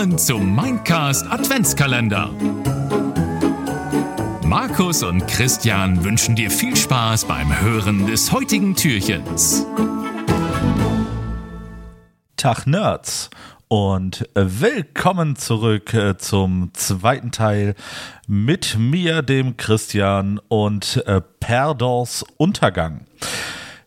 Willkommen zum Mindcast Adventskalender. Markus und Christian wünschen dir viel Spaß beim Hören des heutigen Türchens. Tag Nerds und willkommen zurück äh, zum zweiten Teil mit mir, dem Christian und äh, Perdors Untergang.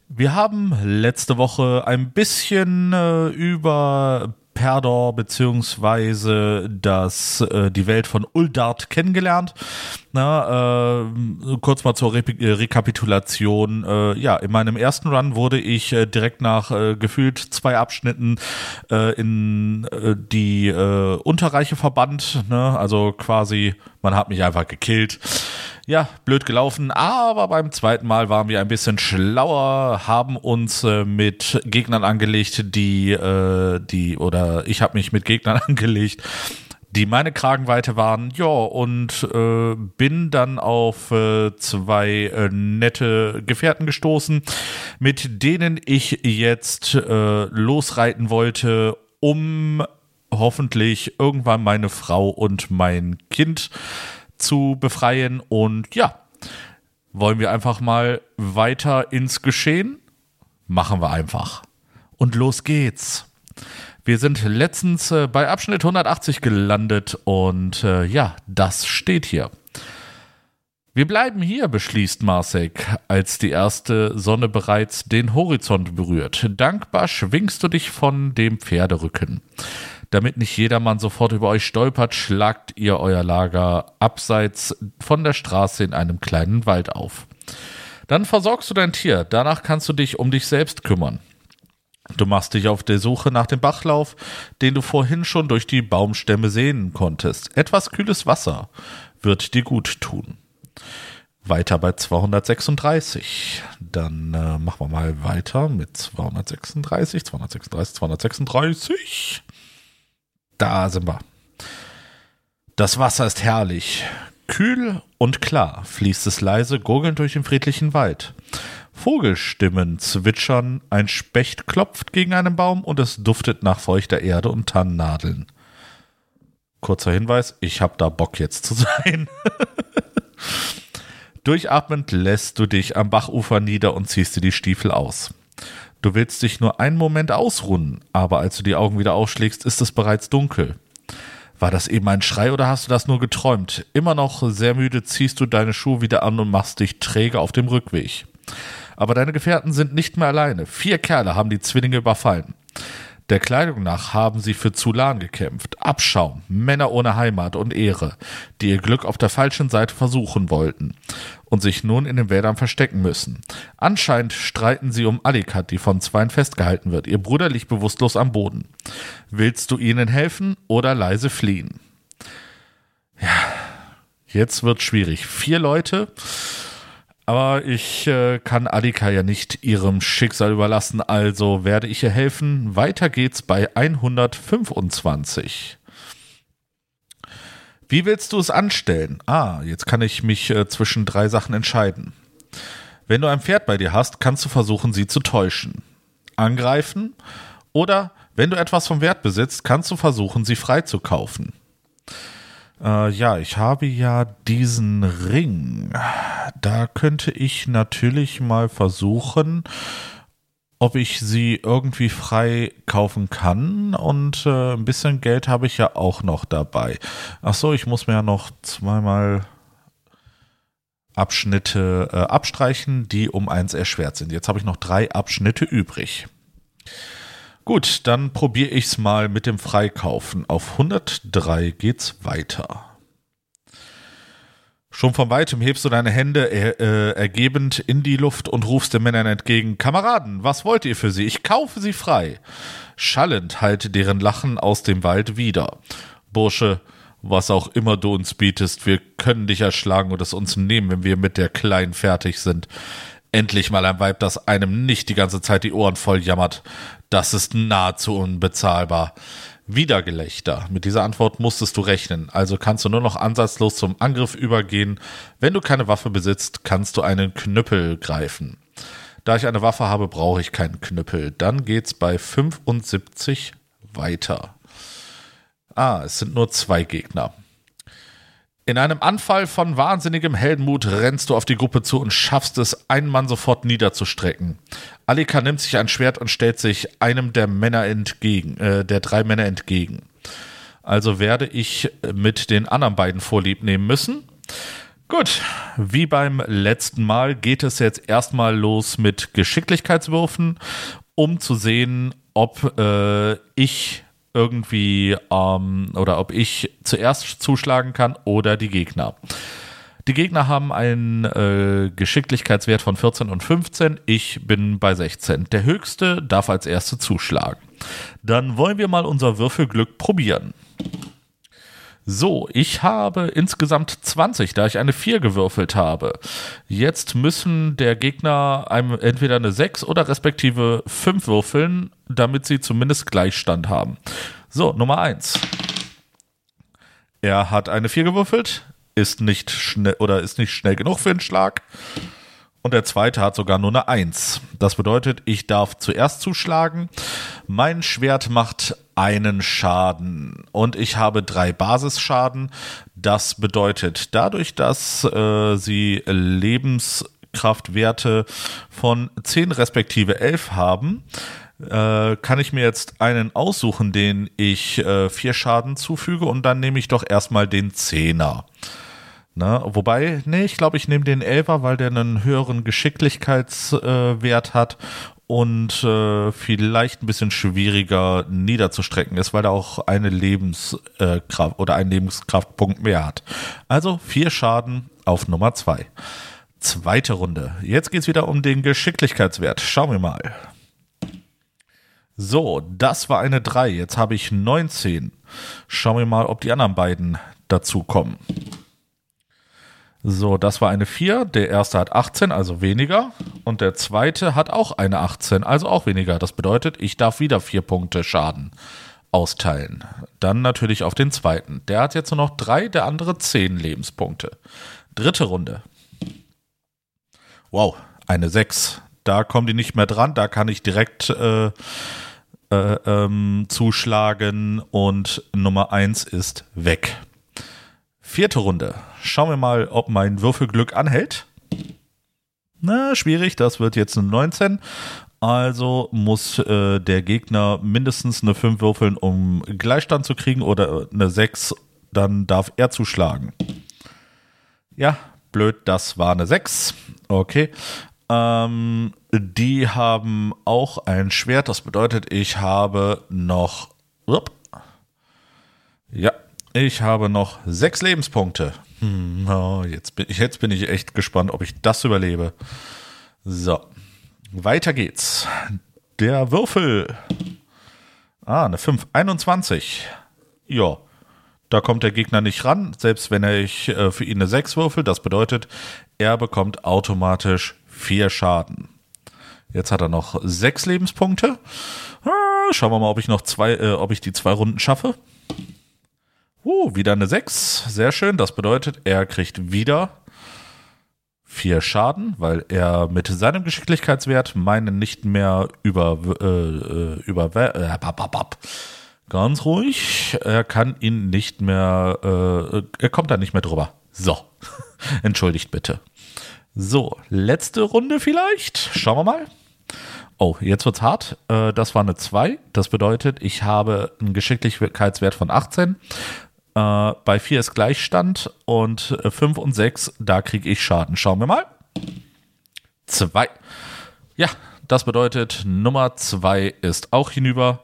Wir haben letzte Woche ein bisschen äh, über Perdor beziehungsweise äh, die Welt von Uldart kennengelernt. Na, äh, kurz mal zur Re äh, Rekapitulation. Äh, ja, in meinem ersten Run wurde ich äh, direkt nach äh, gefühlt zwei Abschnitten in die Unterreiche verbannt. Ne? Also quasi, man hat mich einfach gekillt ja, blöd gelaufen, aber beim zweiten Mal waren wir ein bisschen schlauer, haben uns äh, mit Gegnern angelegt, die, äh, die, oder ich habe mich mit Gegnern angelegt, die meine Kragenweite waren, ja, und äh, bin dann auf äh, zwei äh, nette Gefährten gestoßen, mit denen ich jetzt äh, losreiten wollte, um hoffentlich irgendwann meine Frau und mein Kind zu befreien. Und ja, wollen wir einfach mal weiter ins Geschehen? Machen wir einfach. Und los geht's. Wir sind letztens äh, bei Abschnitt 180 gelandet und äh, ja, das steht hier. Wir bleiben hier, beschließt Marsek, als die erste Sonne bereits den Horizont berührt. Dankbar schwingst du dich von dem Pferderücken. Damit nicht jedermann sofort über euch stolpert, schlagt ihr euer Lager abseits von der Straße in einem kleinen Wald auf. Dann versorgst du dein Tier, danach kannst du dich um dich selbst kümmern. Du machst dich auf der Suche nach dem Bachlauf, den du vorhin schon durch die Baumstämme sehen konntest. Etwas kühles Wasser wird dir gut tun. Weiter bei 236. Dann äh, machen wir mal weiter mit 236, 236, 236. Da sind wir. Das Wasser ist herrlich. Kühl und klar fließt es leise gurgelnd durch den friedlichen Wald. Vogelstimmen zwitschern, ein Specht klopft gegen einen Baum und es duftet nach feuchter Erde und Tannennadeln. Kurzer Hinweis, ich hab da Bock jetzt zu sein. Durchatmend lässt du dich am Bachufer nieder und ziehst dir die Stiefel aus. Du willst dich nur einen Moment ausruhen, aber als du die Augen wieder aufschlägst, ist es bereits dunkel. War das eben ein Schrei oder hast du das nur geträumt? Immer noch sehr müde ziehst du deine Schuhe wieder an und machst dich träge auf dem Rückweg. Aber deine Gefährten sind nicht mehr alleine. Vier Kerle haben die Zwillinge überfallen. Der Kleidung nach haben sie für Zulan gekämpft. Abschaum, Männer ohne Heimat und Ehre, die ihr Glück auf der falschen Seite versuchen wollten und sich nun in den Wäldern verstecken müssen. Anscheinend streiten sie um Alikat, die von Zweien festgehalten wird. Ihr Bruder liegt bewusstlos am Boden. Willst du ihnen helfen oder leise fliehen? Ja, jetzt wird schwierig. Vier Leute aber ich äh, kann Adika ja nicht ihrem Schicksal überlassen, also werde ich ihr helfen. Weiter geht's bei 125. Wie willst du es anstellen? Ah, jetzt kann ich mich äh, zwischen drei Sachen entscheiden. Wenn du ein Pferd bei dir hast, kannst du versuchen, sie zu täuschen. Angreifen oder wenn du etwas vom Wert besitzt, kannst du versuchen, sie freizukaufen. Äh, ja, ich habe ja diesen Ring. Da könnte ich natürlich mal versuchen, ob ich sie irgendwie frei kaufen kann. Und äh, ein bisschen Geld habe ich ja auch noch dabei. Ach so, ich muss mir ja noch zweimal Abschnitte äh, abstreichen, die um eins erschwert sind. Jetzt habe ich noch drei Abschnitte übrig. Gut, dann probiere ich es mal mit dem Freikaufen. Auf 103 geht's weiter. Schon von weitem hebst du deine Hände er, äh, ergebend in die Luft und rufst den Männern entgegen: Kameraden, was wollt ihr für sie? Ich kaufe sie frei. Schallend hallt deren Lachen aus dem Wald wieder. Bursche, was auch immer du uns bietest, wir können dich erschlagen und es uns nehmen, wenn wir mit der Kleinen fertig sind. Endlich mal ein Weib, das einem nicht die ganze Zeit die Ohren voll jammert. Das ist nahezu unbezahlbar. Wieder Gelächter. Mit dieser Antwort musstest du rechnen, also kannst du nur noch ansatzlos zum Angriff übergehen. Wenn du keine Waffe besitzt, kannst du einen Knüppel greifen. Da ich eine Waffe habe, brauche ich keinen Knüppel. Dann geht's bei 75 weiter. Ah, es sind nur zwei Gegner. In einem Anfall von wahnsinnigem Heldenmut rennst du auf die Gruppe zu und schaffst es, einen Mann sofort niederzustrecken. Alika nimmt sich ein Schwert und stellt sich einem der Männer entgegen, äh, der drei Männer entgegen. Also werde ich mit den anderen beiden Vorlieb nehmen müssen. Gut, wie beim letzten Mal geht es jetzt erstmal los mit Geschicklichkeitswürfen, um zu sehen, ob äh, ich irgendwie ähm, oder ob ich zuerst zuschlagen kann oder die Gegner. Die Gegner haben einen äh, Geschicklichkeitswert von 14 und 15. Ich bin bei 16. Der höchste darf als erste zuschlagen. Dann wollen wir mal unser Würfelglück probieren. So, ich habe insgesamt 20, da ich eine 4 gewürfelt habe. Jetzt müssen der Gegner einem entweder eine 6 oder respektive 5 würfeln, damit sie zumindest Gleichstand haben. So, Nummer 1. Er hat eine 4 gewürfelt, ist nicht schnell oder ist nicht schnell genug für den Schlag. Und der zweite hat sogar nur eine 1. Das bedeutet, ich darf zuerst zuschlagen. Mein Schwert macht einen Schaden und ich habe drei Basisschaden. Das bedeutet, dadurch, dass äh, sie Lebenskraftwerte von 10 respektive 11 haben, äh, kann ich mir jetzt einen aussuchen, den ich äh, vier Schaden zufüge und dann nehme ich doch erstmal den Zehner. Na, wobei, nee, ich glaube, ich nehme den Elfer, weil der einen höheren Geschicklichkeitswert äh, hat und äh, vielleicht ein bisschen schwieriger niederzustrecken ist, weil er auch eine Lebenskraft oder einen Lebenskraftpunkt mehr hat. Also vier Schaden auf Nummer zwei. Zweite Runde. Jetzt geht's wieder um den Geschicklichkeitswert. Schauen wir mal. So, das war eine 3. Jetzt habe ich 19. Schauen wir mal, ob die anderen beiden dazu kommen. So, das war eine 4. Der erste hat 18, also weniger. Und der zweite hat auch eine 18, also auch weniger. Das bedeutet, ich darf wieder 4 Punkte Schaden austeilen. Dann natürlich auf den zweiten. Der hat jetzt nur noch 3, der andere 10 Lebenspunkte. Dritte Runde. Wow, eine 6. Da kommen die nicht mehr dran. Da kann ich direkt äh, äh, ähm, zuschlagen. Und Nummer 1 ist weg. Vierte Runde. Schauen wir mal, ob mein Würfelglück anhält. Na, schwierig, das wird jetzt eine 19. Also muss äh, der Gegner mindestens eine 5 würfeln, um Gleichstand zu kriegen oder eine 6, dann darf er zuschlagen. Ja, blöd, das war eine 6. Okay. Ähm, die haben auch ein Schwert, das bedeutet, ich habe noch. Ja, ich habe noch sechs Lebenspunkte. Hm, oh, jetzt, bin, jetzt bin ich echt gespannt, ob ich das überlebe. So, weiter geht's. Der Würfel. Ah, eine 5. 21. Ja, da kommt der Gegner nicht ran, selbst wenn er ich äh, für ihn eine 6 würfel. Das bedeutet, er bekommt automatisch 4 Schaden. Jetzt hat er noch 6 Lebenspunkte. Ah, schauen wir mal, ob ich noch zwei, äh, ob ich die zwei Runden schaffe. Uh, wieder eine 6. Sehr schön. Das bedeutet, er kriegt wieder vier Schaden, weil er mit seinem Geschicklichkeitswert meinen nicht mehr über, äh, äh über, äh, ganz ruhig. Er kann ihn nicht mehr, äh, er kommt da nicht mehr drüber. So. Entschuldigt bitte. So, letzte Runde vielleicht. Schauen wir mal. Oh, jetzt wird's hart. Äh, das war eine 2. Das bedeutet, ich habe einen Geschicklichkeitswert von 18. Äh, bei 4 ist Gleichstand und 5 äh, und 6, da kriege ich Schaden. Schauen wir mal. 2. Ja, das bedeutet, Nummer 2 ist auch hinüber.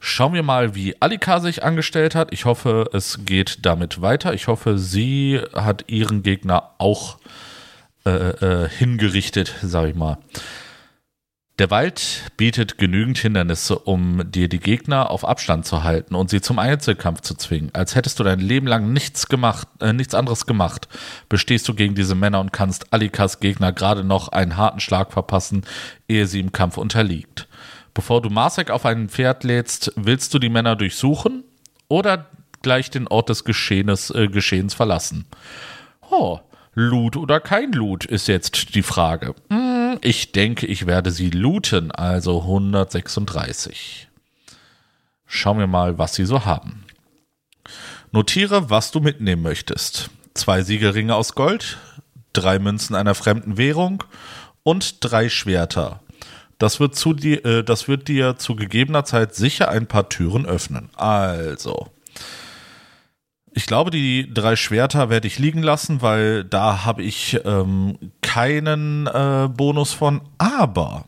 Schauen wir mal, wie Alika sich angestellt hat. Ich hoffe, es geht damit weiter. Ich hoffe, sie hat ihren Gegner auch äh, äh, hingerichtet, sage ich mal. Der Wald bietet genügend Hindernisse, um dir die Gegner auf Abstand zu halten und sie zum Einzelkampf zu zwingen. Als hättest du dein Leben lang nichts gemacht, äh, nichts anderes gemacht, bestehst du gegen diese Männer und kannst Alikas Gegner gerade noch einen harten Schlag verpassen, ehe sie im Kampf unterliegt. Bevor du Marsek auf ein Pferd lädst, willst du die Männer durchsuchen oder gleich den Ort des Geschehenes, äh, Geschehens verlassen? Oh, Loot oder kein Loot ist jetzt die Frage. Hm, ich denke, ich werde sie looten, also 136. Schauen wir mal, was sie so haben. Notiere, was du mitnehmen möchtest. Zwei Siegelringe aus Gold, drei Münzen einer fremden Währung und drei Schwerter. Das wird, zu dir, äh, das wird dir zu gegebener Zeit sicher ein paar Türen öffnen. Also, ich glaube, die drei Schwerter werde ich liegen lassen, weil da habe ich ähm, keinen äh, Bonus von. Aber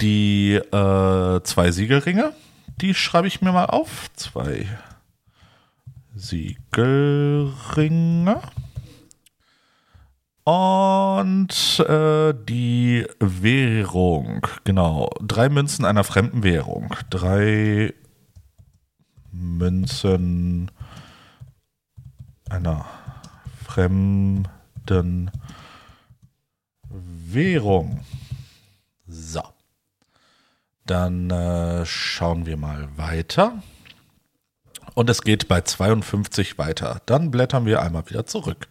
die äh, zwei Siegelringe, die schreibe ich mir mal auf. Zwei Siegelringe. Und äh, die Währung, genau. Drei Münzen einer fremden Währung. Drei Münzen einer fremden Währung. So. Dann äh, schauen wir mal weiter. Und es geht bei 52 weiter. Dann blättern wir einmal wieder zurück.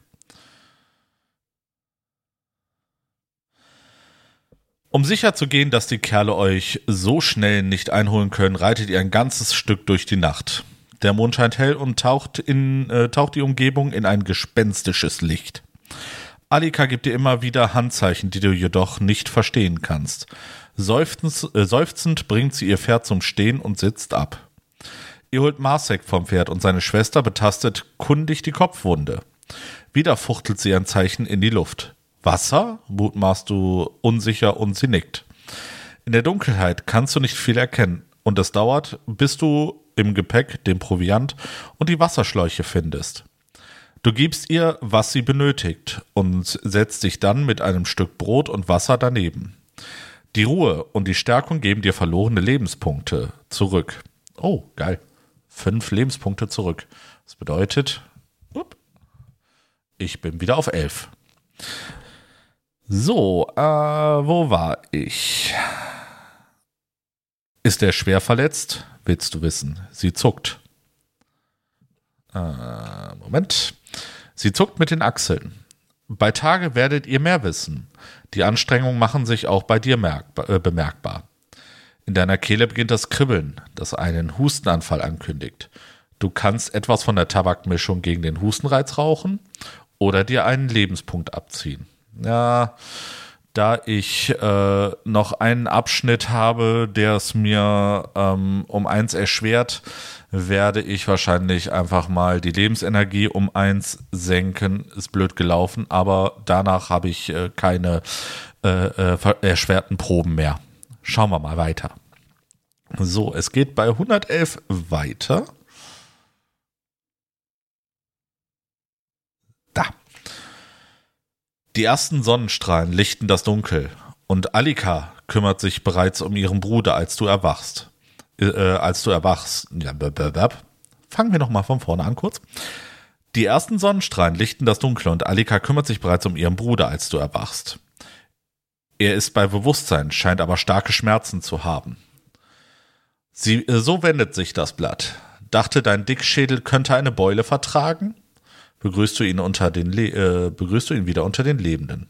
Um sicher zu gehen, dass die Kerle euch so schnell nicht einholen können, reitet ihr ein ganzes Stück durch die Nacht. Der Mond scheint hell und taucht, in, äh, taucht die Umgebung in ein gespenstisches Licht. Alika gibt dir immer wieder Handzeichen, die du jedoch nicht verstehen kannst. Seufzend, äh, seufzend bringt sie ihr Pferd zum Stehen und sitzt ab. Ihr holt Marsek vom Pferd und seine Schwester betastet kundig die Kopfwunde. Wieder fuchtelt sie ein Zeichen in die Luft. Wasser? mutmaßt du unsicher und sie nickt. In der Dunkelheit kannst du nicht viel erkennen und es dauert, bis du im Gepäck den Proviant und die Wasserschläuche findest. Du gibst ihr, was sie benötigt und setzt dich dann mit einem Stück Brot und Wasser daneben. Die Ruhe und die Stärkung geben dir verlorene Lebenspunkte zurück. Oh, geil. Fünf Lebenspunkte zurück. Das bedeutet, ich bin wieder auf elf. So, äh, wo war ich? Ist er schwer verletzt? Willst du wissen? Sie zuckt. Äh, Moment. Sie zuckt mit den Achseln. Bei Tage werdet ihr mehr wissen. Die Anstrengungen machen sich auch bei dir äh, bemerkbar. In deiner Kehle beginnt das Kribbeln, das einen Hustenanfall ankündigt. Du kannst etwas von der Tabakmischung gegen den Hustenreiz rauchen oder dir einen Lebenspunkt abziehen. Ja, da ich äh, noch einen Abschnitt habe, der es mir ähm, um eins erschwert, werde ich wahrscheinlich einfach mal die Lebensenergie um eins senken. Ist blöd gelaufen, aber danach habe ich äh, keine äh, äh erschwerten Proben mehr. Schauen wir mal weiter. So, es geht bei 111 weiter. Die ersten Sonnenstrahlen lichten das Dunkel und Alika kümmert sich bereits um ihren Bruder, als du erwachst. Äh, als du erwachst. Ja, Fangen wir nochmal von vorne an kurz. Die ersten Sonnenstrahlen lichten das Dunkel und Alika kümmert sich bereits um ihren Bruder, als du erwachst. Er ist bei Bewusstsein, scheint aber starke Schmerzen zu haben. Sie, äh, so wendet sich das Blatt. Dachte, dein Dickschädel könnte eine Beule vertragen? Begrüßt du ihn unter den Le äh, begrüßt du ihn wieder unter den Lebenden.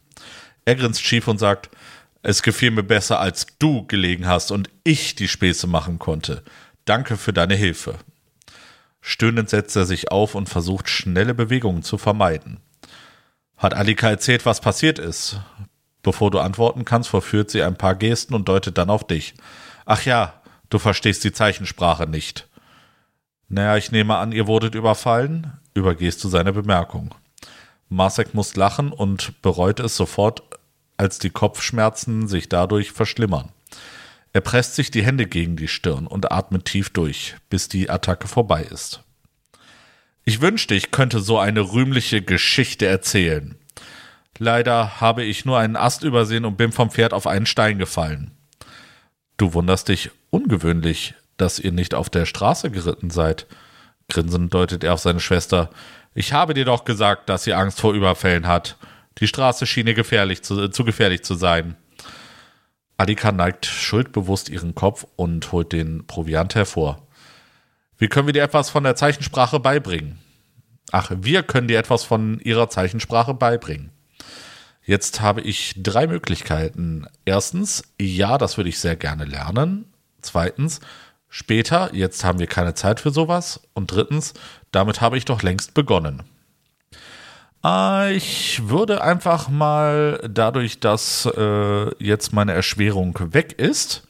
Er grinst schief und sagt, es gefiel mir besser, als du gelegen hast und ich die Späße machen konnte. Danke für deine Hilfe. Stöhnend setzt er sich auf und versucht schnelle Bewegungen zu vermeiden. Hat Alika erzählt, was passiert ist? Bevor du antworten kannst, verführt sie ein paar Gesten und deutet dann auf dich. Ach ja, du verstehst die Zeichensprache nicht. Naja, ich nehme an, ihr wurdet überfallen übergehst du seine Bemerkung. Masek muss lachen und bereut es sofort, als die Kopfschmerzen sich dadurch verschlimmern. Er presst sich die Hände gegen die Stirn und atmet tief durch, bis die Attacke vorbei ist. Ich wünschte, ich könnte so eine rühmliche Geschichte erzählen. Leider habe ich nur einen Ast übersehen und bin vom Pferd auf einen Stein gefallen. Du wunderst dich ungewöhnlich, dass ihr nicht auf der Straße geritten seid. Grinsend deutet er auf seine Schwester. Ich habe dir doch gesagt, dass sie Angst vor Überfällen hat. Die Straße schien ihr gefährlich zu, zu gefährlich zu sein. Adika neigt schuldbewusst ihren Kopf und holt den Proviant hervor. Wie können wir dir etwas von der Zeichensprache beibringen? Ach, wir können dir etwas von ihrer Zeichensprache beibringen. Jetzt habe ich drei Möglichkeiten. Erstens, ja, das würde ich sehr gerne lernen. Zweitens, Später, jetzt haben wir keine Zeit für sowas. Und drittens, damit habe ich doch längst begonnen. Äh, ich würde einfach mal, dadurch, dass äh, jetzt meine Erschwerung weg ist,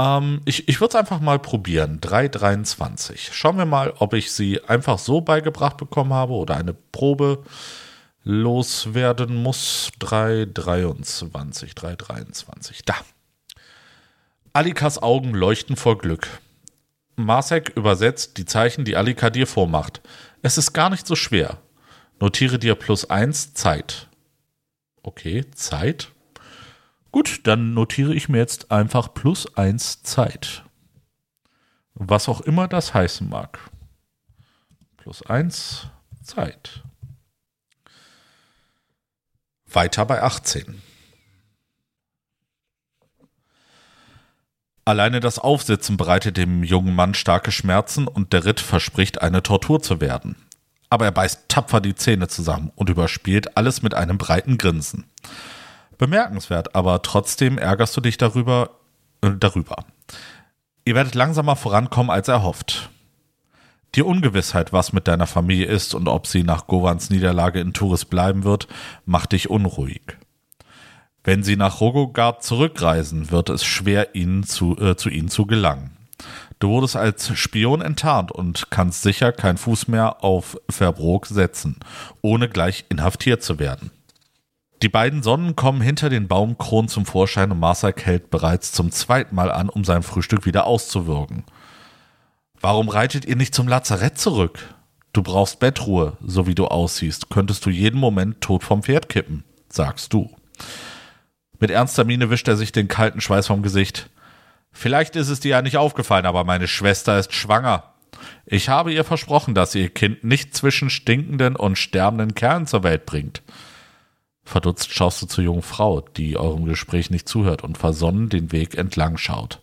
ähm, ich ich würde es einfach mal probieren. 3,23. Schauen wir mal, ob ich sie einfach so beigebracht bekommen habe oder eine Probe loswerden muss. 3,23. 3,23. Da. Alikas Augen leuchten vor Glück. Marsek übersetzt die Zeichen, die Alika dir vormacht. Es ist gar nicht so schwer. Notiere dir plus eins Zeit. Okay, Zeit. Gut, dann notiere ich mir jetzt einfach plus eins Zeit. Was auch immer das heißen mag. Plus eins Zeit. Weiter bei 18. Alleine das Aufsitzen bereitet dem jungen Mann starke Schmerzen und der Ritt verspricht, eine Tortur zu werden. Aber er beißt tapfer die Zähne zusammen und überspielt alles mit einem breiten Grinsen. Bemerkenswert, aber trotzdem ärgerst du dich darüber, äh, darüber. Ihr werdet langsamer vorankommen als erhofft. Die Ungewissheit, was mit deiner Familie ist und ob sie nach Govans Niederlage in Turis bleiben wird, macht dich unruhig. Wenn sie nach Rogogard zurückreisen, wird es schwer, ihnen zu, äh, zu ihnen zu gelangen. Du wurdest als Spion enttarnt und kannst sicher keinen Fuß mehr auf Verbrook setzen, ohne gleich inhaftiert zu werden. Die beiden Sonnen kommen hinter den Baumkronen zum Vorschein und Marsak hält bereits zum zweiten Mal an, um sein Frühstück wieder auszuwirken. Warum reitet ihr nicht zum Lazarett zurück? Du brauchst Bettruhe, so wie du aussiehst, könntest du jeden Moment tot vom Pferd kippen, sagst du. Mit ernster Miene wischt er sich den kalten Schweiß vom Gesicht. Vielleicht ist es dir ja nicht aufgefallen, aber meine Schwester ist schwanger. Ich habe ihr versprochen, dass sie ihr Kind nicht zwischen stinkenden und sterbenden Kerlen zur Welt bringt. Verdutzt schaust du zur jungen Frau, die eurem Gespräch nicht zuhört und versonnen den Weg entlang schaut.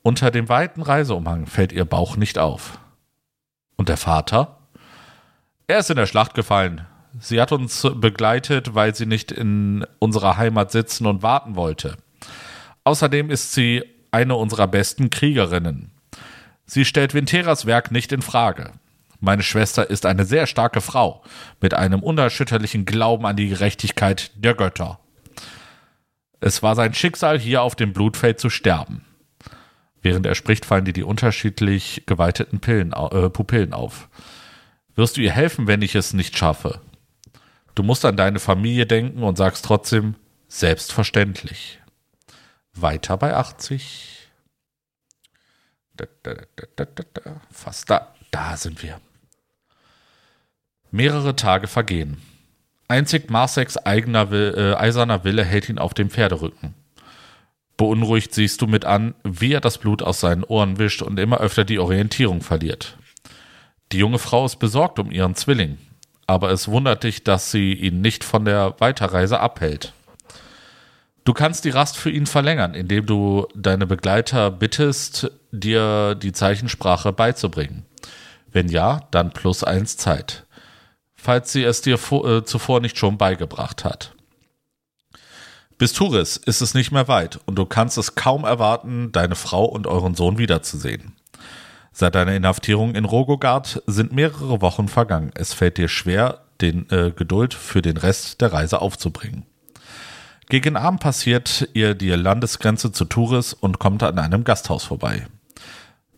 Unter dem weiten Reiseumhang fällt ihr Bauch nicht auf. Und der Vater? Er ist in der Schlacht gefallen. Sie hat uns begleitet, weil sie nicht in unserer Heimat sitzen und warten wollte. Außerdem ist sie eine unserer besten Kriegerinnen. Sie stellt Vinteras Werk nicht in Frage. Meine Schwester ist eine sehr starke Frau mit einem unerschütterlichen Glauben an die Gerechtigkeit der Götter. Es war sein Schicksal, hier auf dem Blutfeld zu sterben. Während er spricht, fallen dir die unterschiedlich geweiteten Pillen, äh, Pupillen auf. Wirst du ihr helfen, wenn ich es nicht schaffe? Du musst an deine Familie denken und sagst trotzdem, selbstverständlich. Weiter bei 80. Da, da, da, Fast da. Da sind wir. Mehrere Tage vergehen. Einzig Marseks eigener Will, äh, eiserner Wille hält ihn auf dem Pferderücken. Beunruhigt siehst du mit an, wie er das Blut aus seinen Ohren wischt und immer öfter die Orientierung verliert. Die junge Frau ist besorgt um ihren Zwilling aber es wundert dich, dass sie ihn nicht von der Weiterreise abhält. Du kannst die Rast für ihn verlängern, indem du deine Begleiter bittest, dir die Zeichensprache beizubringen. Wenn ja, dann plus eins Zeit. Falls sie es dir äh, zuvor nicht schon beigebracht hat. Bis Turis ist es nicht mehr weit und du kannst es kaum erwarten, deine Frau und euren Sohn wiederzusehen. Seit deiner Inhaftierung in Rogogard sind mehrere Wochen vergangen. Es fällt dir schwer, den äh, Geduld für den Rest der Reise aufzubringen. Gegen Abend passiert ihr die Landesgrenze zu Turis und kommt an einem Gasthaus vorbei.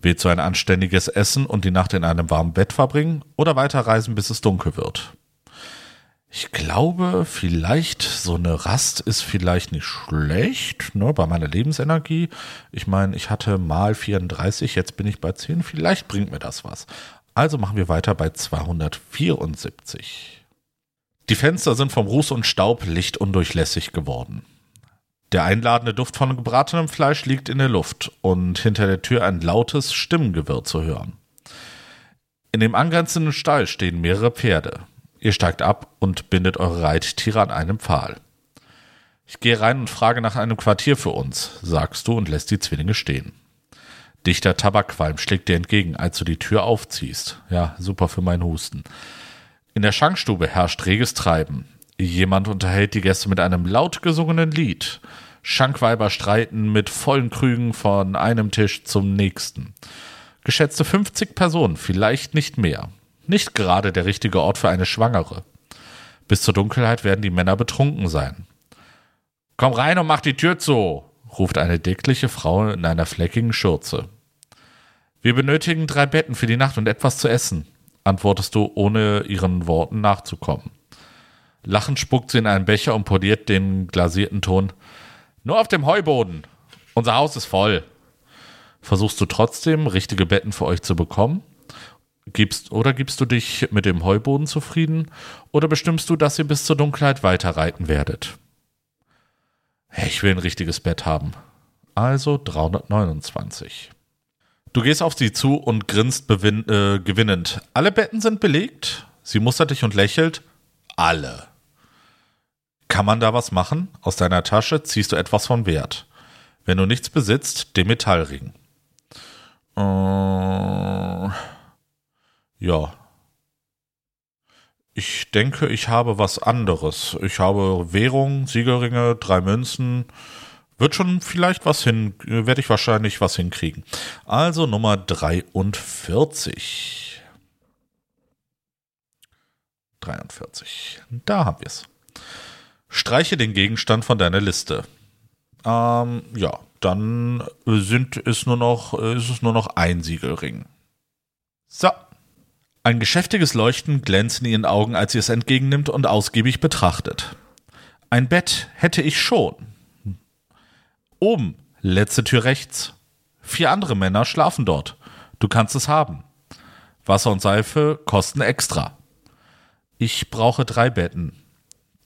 Willst du ein anständiges Essen und die Nacht in einem warmen Bett verbringen oder weiterreisen, bis es dunkel wird? Ich glaube, vielleicht so eine Rast ist vielleicht nicht schlecht, ne, bei meiner Lebensenergie. Ich meine, ich hatte mal 34, jetzt bin ich bei 10, vielleicht bringt mir das was. Also machen wir weiter bei 274. Die Fenster sind vom Ruß und Staub lichtundurchlässig geworden. Der einladende Duft von gebratenem Fleisch liegt in der Luft und hinter der Tür ein lautes Stimmengewirr zu hören. In dem angrenzenden Stall stehen mehrere Pferde. Ihr steigt ab und bindet eure Reittiere an einem Pfahl. Ich gehe rein und frage nach einem Quartier für uns, sagst du und lässt die Zwillinge stehen. Dichter Tabakqualm schlägt dir entgegen, als du die Tür aufziehst. Ja, super für meinen Husten. In der Schankstube herrscht reges Treiben. Jemand unterhält die Gäste mit einem laut gesungenen Lied. Schankweiber streiten mit vollen Krügen von einem Tisch zum nächsten. Geschätzte 50 Personen, vielleicht nicht mehr. Nicht gerade der richtige Ort für eine Schwangere. Bis zur Dunkelheit werden die Männer betrunken sein. Komm rein und mach die Tür zu, ruft eine dickliche Frau in einer fleckigen Schürze. Wir benötigen drei Betten für die Nacht und etwas zu essen, antwortest du, ohne ihren Worten nachzukommen. Lachend spuckt sie in einen Becher und poliert den glasierten Ton. Nur auf dem Heuboden. Unser Haus ist voll. Versuchst du trotzdem, richtige Betten für euch zu bekommen? Gibst, oder gibst du dich mit dem Heuboden zufrieden? Oder bestimmst du, dass ihr bis zur Dunkelheit weiter reiten werdet? Ich will ein richtiges Bett haben. Also 329. Du gehst auf sie zu und grinst äh, gewinnend. Alle Betten sind belegt? Sie mustert dich und lächelt. Alle. Kann man da was machen? Aus deiner Tasche ziehst du etwas von Wert. Wenn du nichts besitzt, den Metallring. Äh, ja. Ich denke, ich habe was anderes. Ich habe Währung, Siegelringe, drei Münzen. Wird schon vielleicht was hin, werde ich wahrscheinlich was hinkriegen. Also Nummer 43. 43. Da haben wir es. Streiche den Gegenstand von deiner Liste. Ähm, ja, dann sind es nur noch, ist es nur noch ein Siegelring. So. Ein geschäftiges Leuchten glänzt in ihren Augen, als sie es entgegennimmt und ausgiebig betrachtet. Ein Bett hätte ich schon. Oben, letzte Tür rechts. Vier andere Männer schlafen dort. Du kannst es haben. Wasser und Seife kosten extra. Ich brauche drei Betten.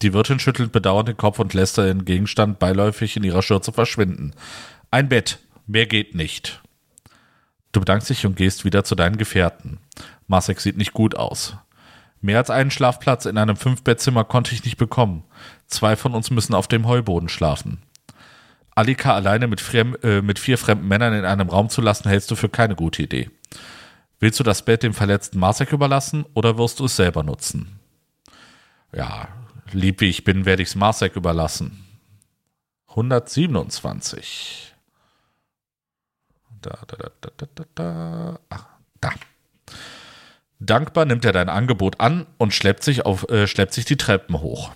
Die Wirtin schüttelt bedauernd den Kopf und lässt den Gegenstand beiläufig in ihrer Schürze verschwinden. Ein Bett, mehr geht nicht. Du bedankst dich und gehst wieder zu deinen Gefährten. Masek sieht nicht gut aus. Mehr als einen Schlafplatz in einem Fünfbettzimmer konnte ich nicht bekommen. Zwei von uns müssen auf dem Heuboden schlafen. Alika alleine mit, fremd, äh, mit vier fremden Männern in einem Raum zu lassen, hältst du für keine gute Idee. Willst du das Bett dem verletzten Masek überlassen oder wirst du es selber nutzen? Ja, lieb wie ich bin, werde ich es Masek überlassen. 127. Da, da, da, da, da, da. Ach, da. Dankbar nimmt er dein Angebot an und schleppt sich, auf, äh, schleppt sich die Treppen hoch.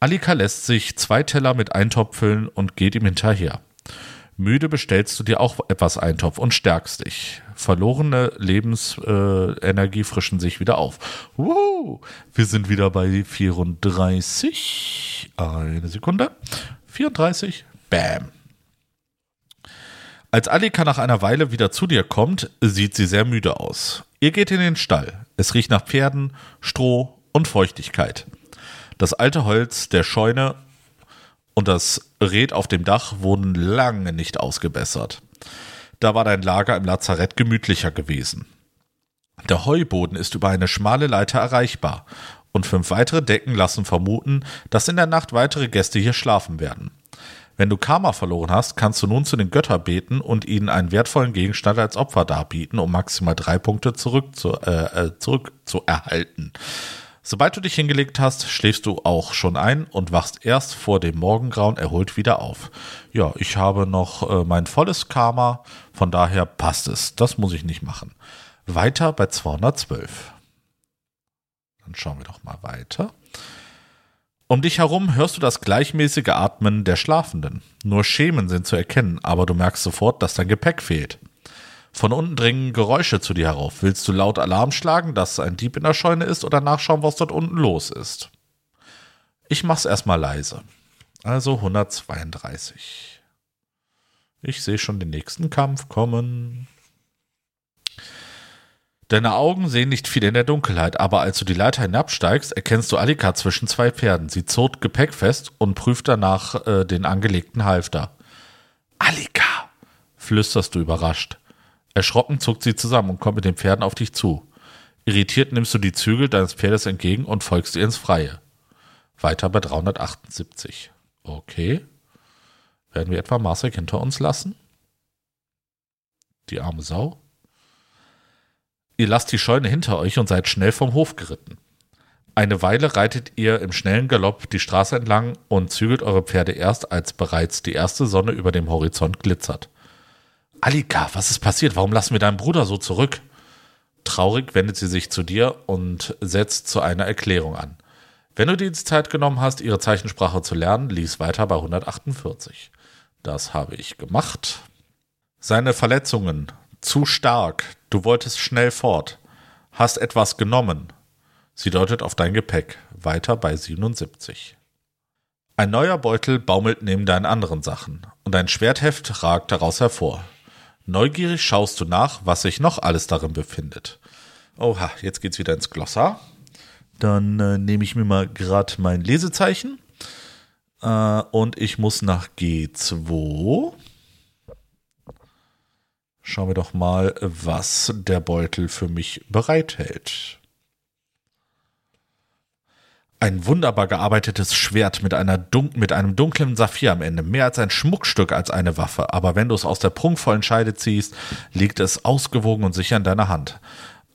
Alika lässt sich zwei Teller mit Eintopf füllen und geht ihm hinterher. Müde bestellst du dir auch etwas Eintopf und stärkst dich. Verlorene Lebensenergie äh, frischen sich wieder auf. Woo, wir sind wieder bei 34. Eine Sekunde. 34. Bam. Als Alika nach einer Weile wieder zu dir kommt, sieht sie sehr müde aus. Ihr geht in den Stall. Es riecht nach Pferden, Stroh und Feuchtigkeit. Das alte Holz der Scheune und das Red auf dem Dach wurden lange nicht ausgebessert. Da war dein Lager im Lazarett gemütlicher gewesen. Der Heuboden ist über eine schmale Leiter erreichbar und fünf weitere Decken lassen vermuten, dass in der Nacht weitere Gäste hier schlafen werden. Wenn du Karma verloren hast, kannst du nun zu den Göttern beten und ihnen einen wertvollen Gegenstand als Opfer darbieten, um maximal drei Punkte zurück zu, äh, äh, zurück zu erhalten. Sobald du dich hingelegt hast, schläfst du auch schon ein und wachst erst vor dem Morgengrauen erholt wieder auf. Ja, ich habe noch äh, mein volles Karma, von daher passt es. Das muss ich nicht machen. Weiter bei 212. Dann schauen wir doch mal weiter. Um dich herum hörst du das gleichmäßige Atmen der Schlafenden. Nur Schemen sind zu erkennen, aber du merkst sofort, dass dein Gepäck fehlt. Von unten dringen Geräusche zu dir herauf. Willst du laut Alarm schlagen, dass ein Dieb in der Scheune ist oder nachschauen, was dort unten los ist? Ich mach's erstmal leise. Also 132. Ich sehe schon den nächsten Kampf kommen. Deine Augen sehen nicht viel in der Dunkelheit, aber als du die Leiter hinabsteigst, erkennst du Alika zwischen zwei Pferden. Sie zog Gepäck fest und prüft danach äh, den angelegten Halfter. Alika, flüsterst du überrascht. Erschrocken zuckt sie zusammen und kommt mit den Pferden auf dich zu. Irritiert nimmst du die Zügel deines Pferdes entgegen und folgst ihr ins Freie. Weiter bei 378. Okay. Werden wir etwa Marek hinter uns lassen? Die arme Sau. Ihr lasst die Scheune hinter euch und seid schnell vom Hof geritten. Eine Weile reitet ihr im schnellen Galopp die Straße entlang und zügelt eure Pferde erst, als bereits die erste Sonne über dem Horizont glitzert. Alika, was ist passiert? Warum lassen wir deinen Bruder so zurück? Traurig wendet sie sich zu dir und setzt zu einer Erklärung an. Wenn du dir die Zeit genommen hast, ihre Zeichensprache zu lernen, lies weiter bei 148. Das habe ich gemacht. Seine Verletzungen. Zu stark. Du wolltest schnell fort. Hast etwas genommen. Sie deutet auf dein Gepäck. Weiter bei 77. Ein neuer Beutel baumelt neben deinen anderen Sachen und ein Schwertheft ragt daraus hervor. Neugierig schaust du nach, was sich noch alles darin befindet. Oha, jetzt geht's wieder ins Glossar. Dann äh, nehme ich mir mal gerade mein Lesezeichen. Äh, und ich muss nach G2. Schauen wir doch mal, was der Beutel für mich bereithält. Ein wunderbar gearbeitetes Schwert mit, einer dun mit einem dunklen Saphir am Ende. Mehr als ein Schmuckstück als eine Waffe. Aber wenn du es aus der prunkvollen Scheide ziehst, liegt es ausgewogen und sicher in deiner Hand.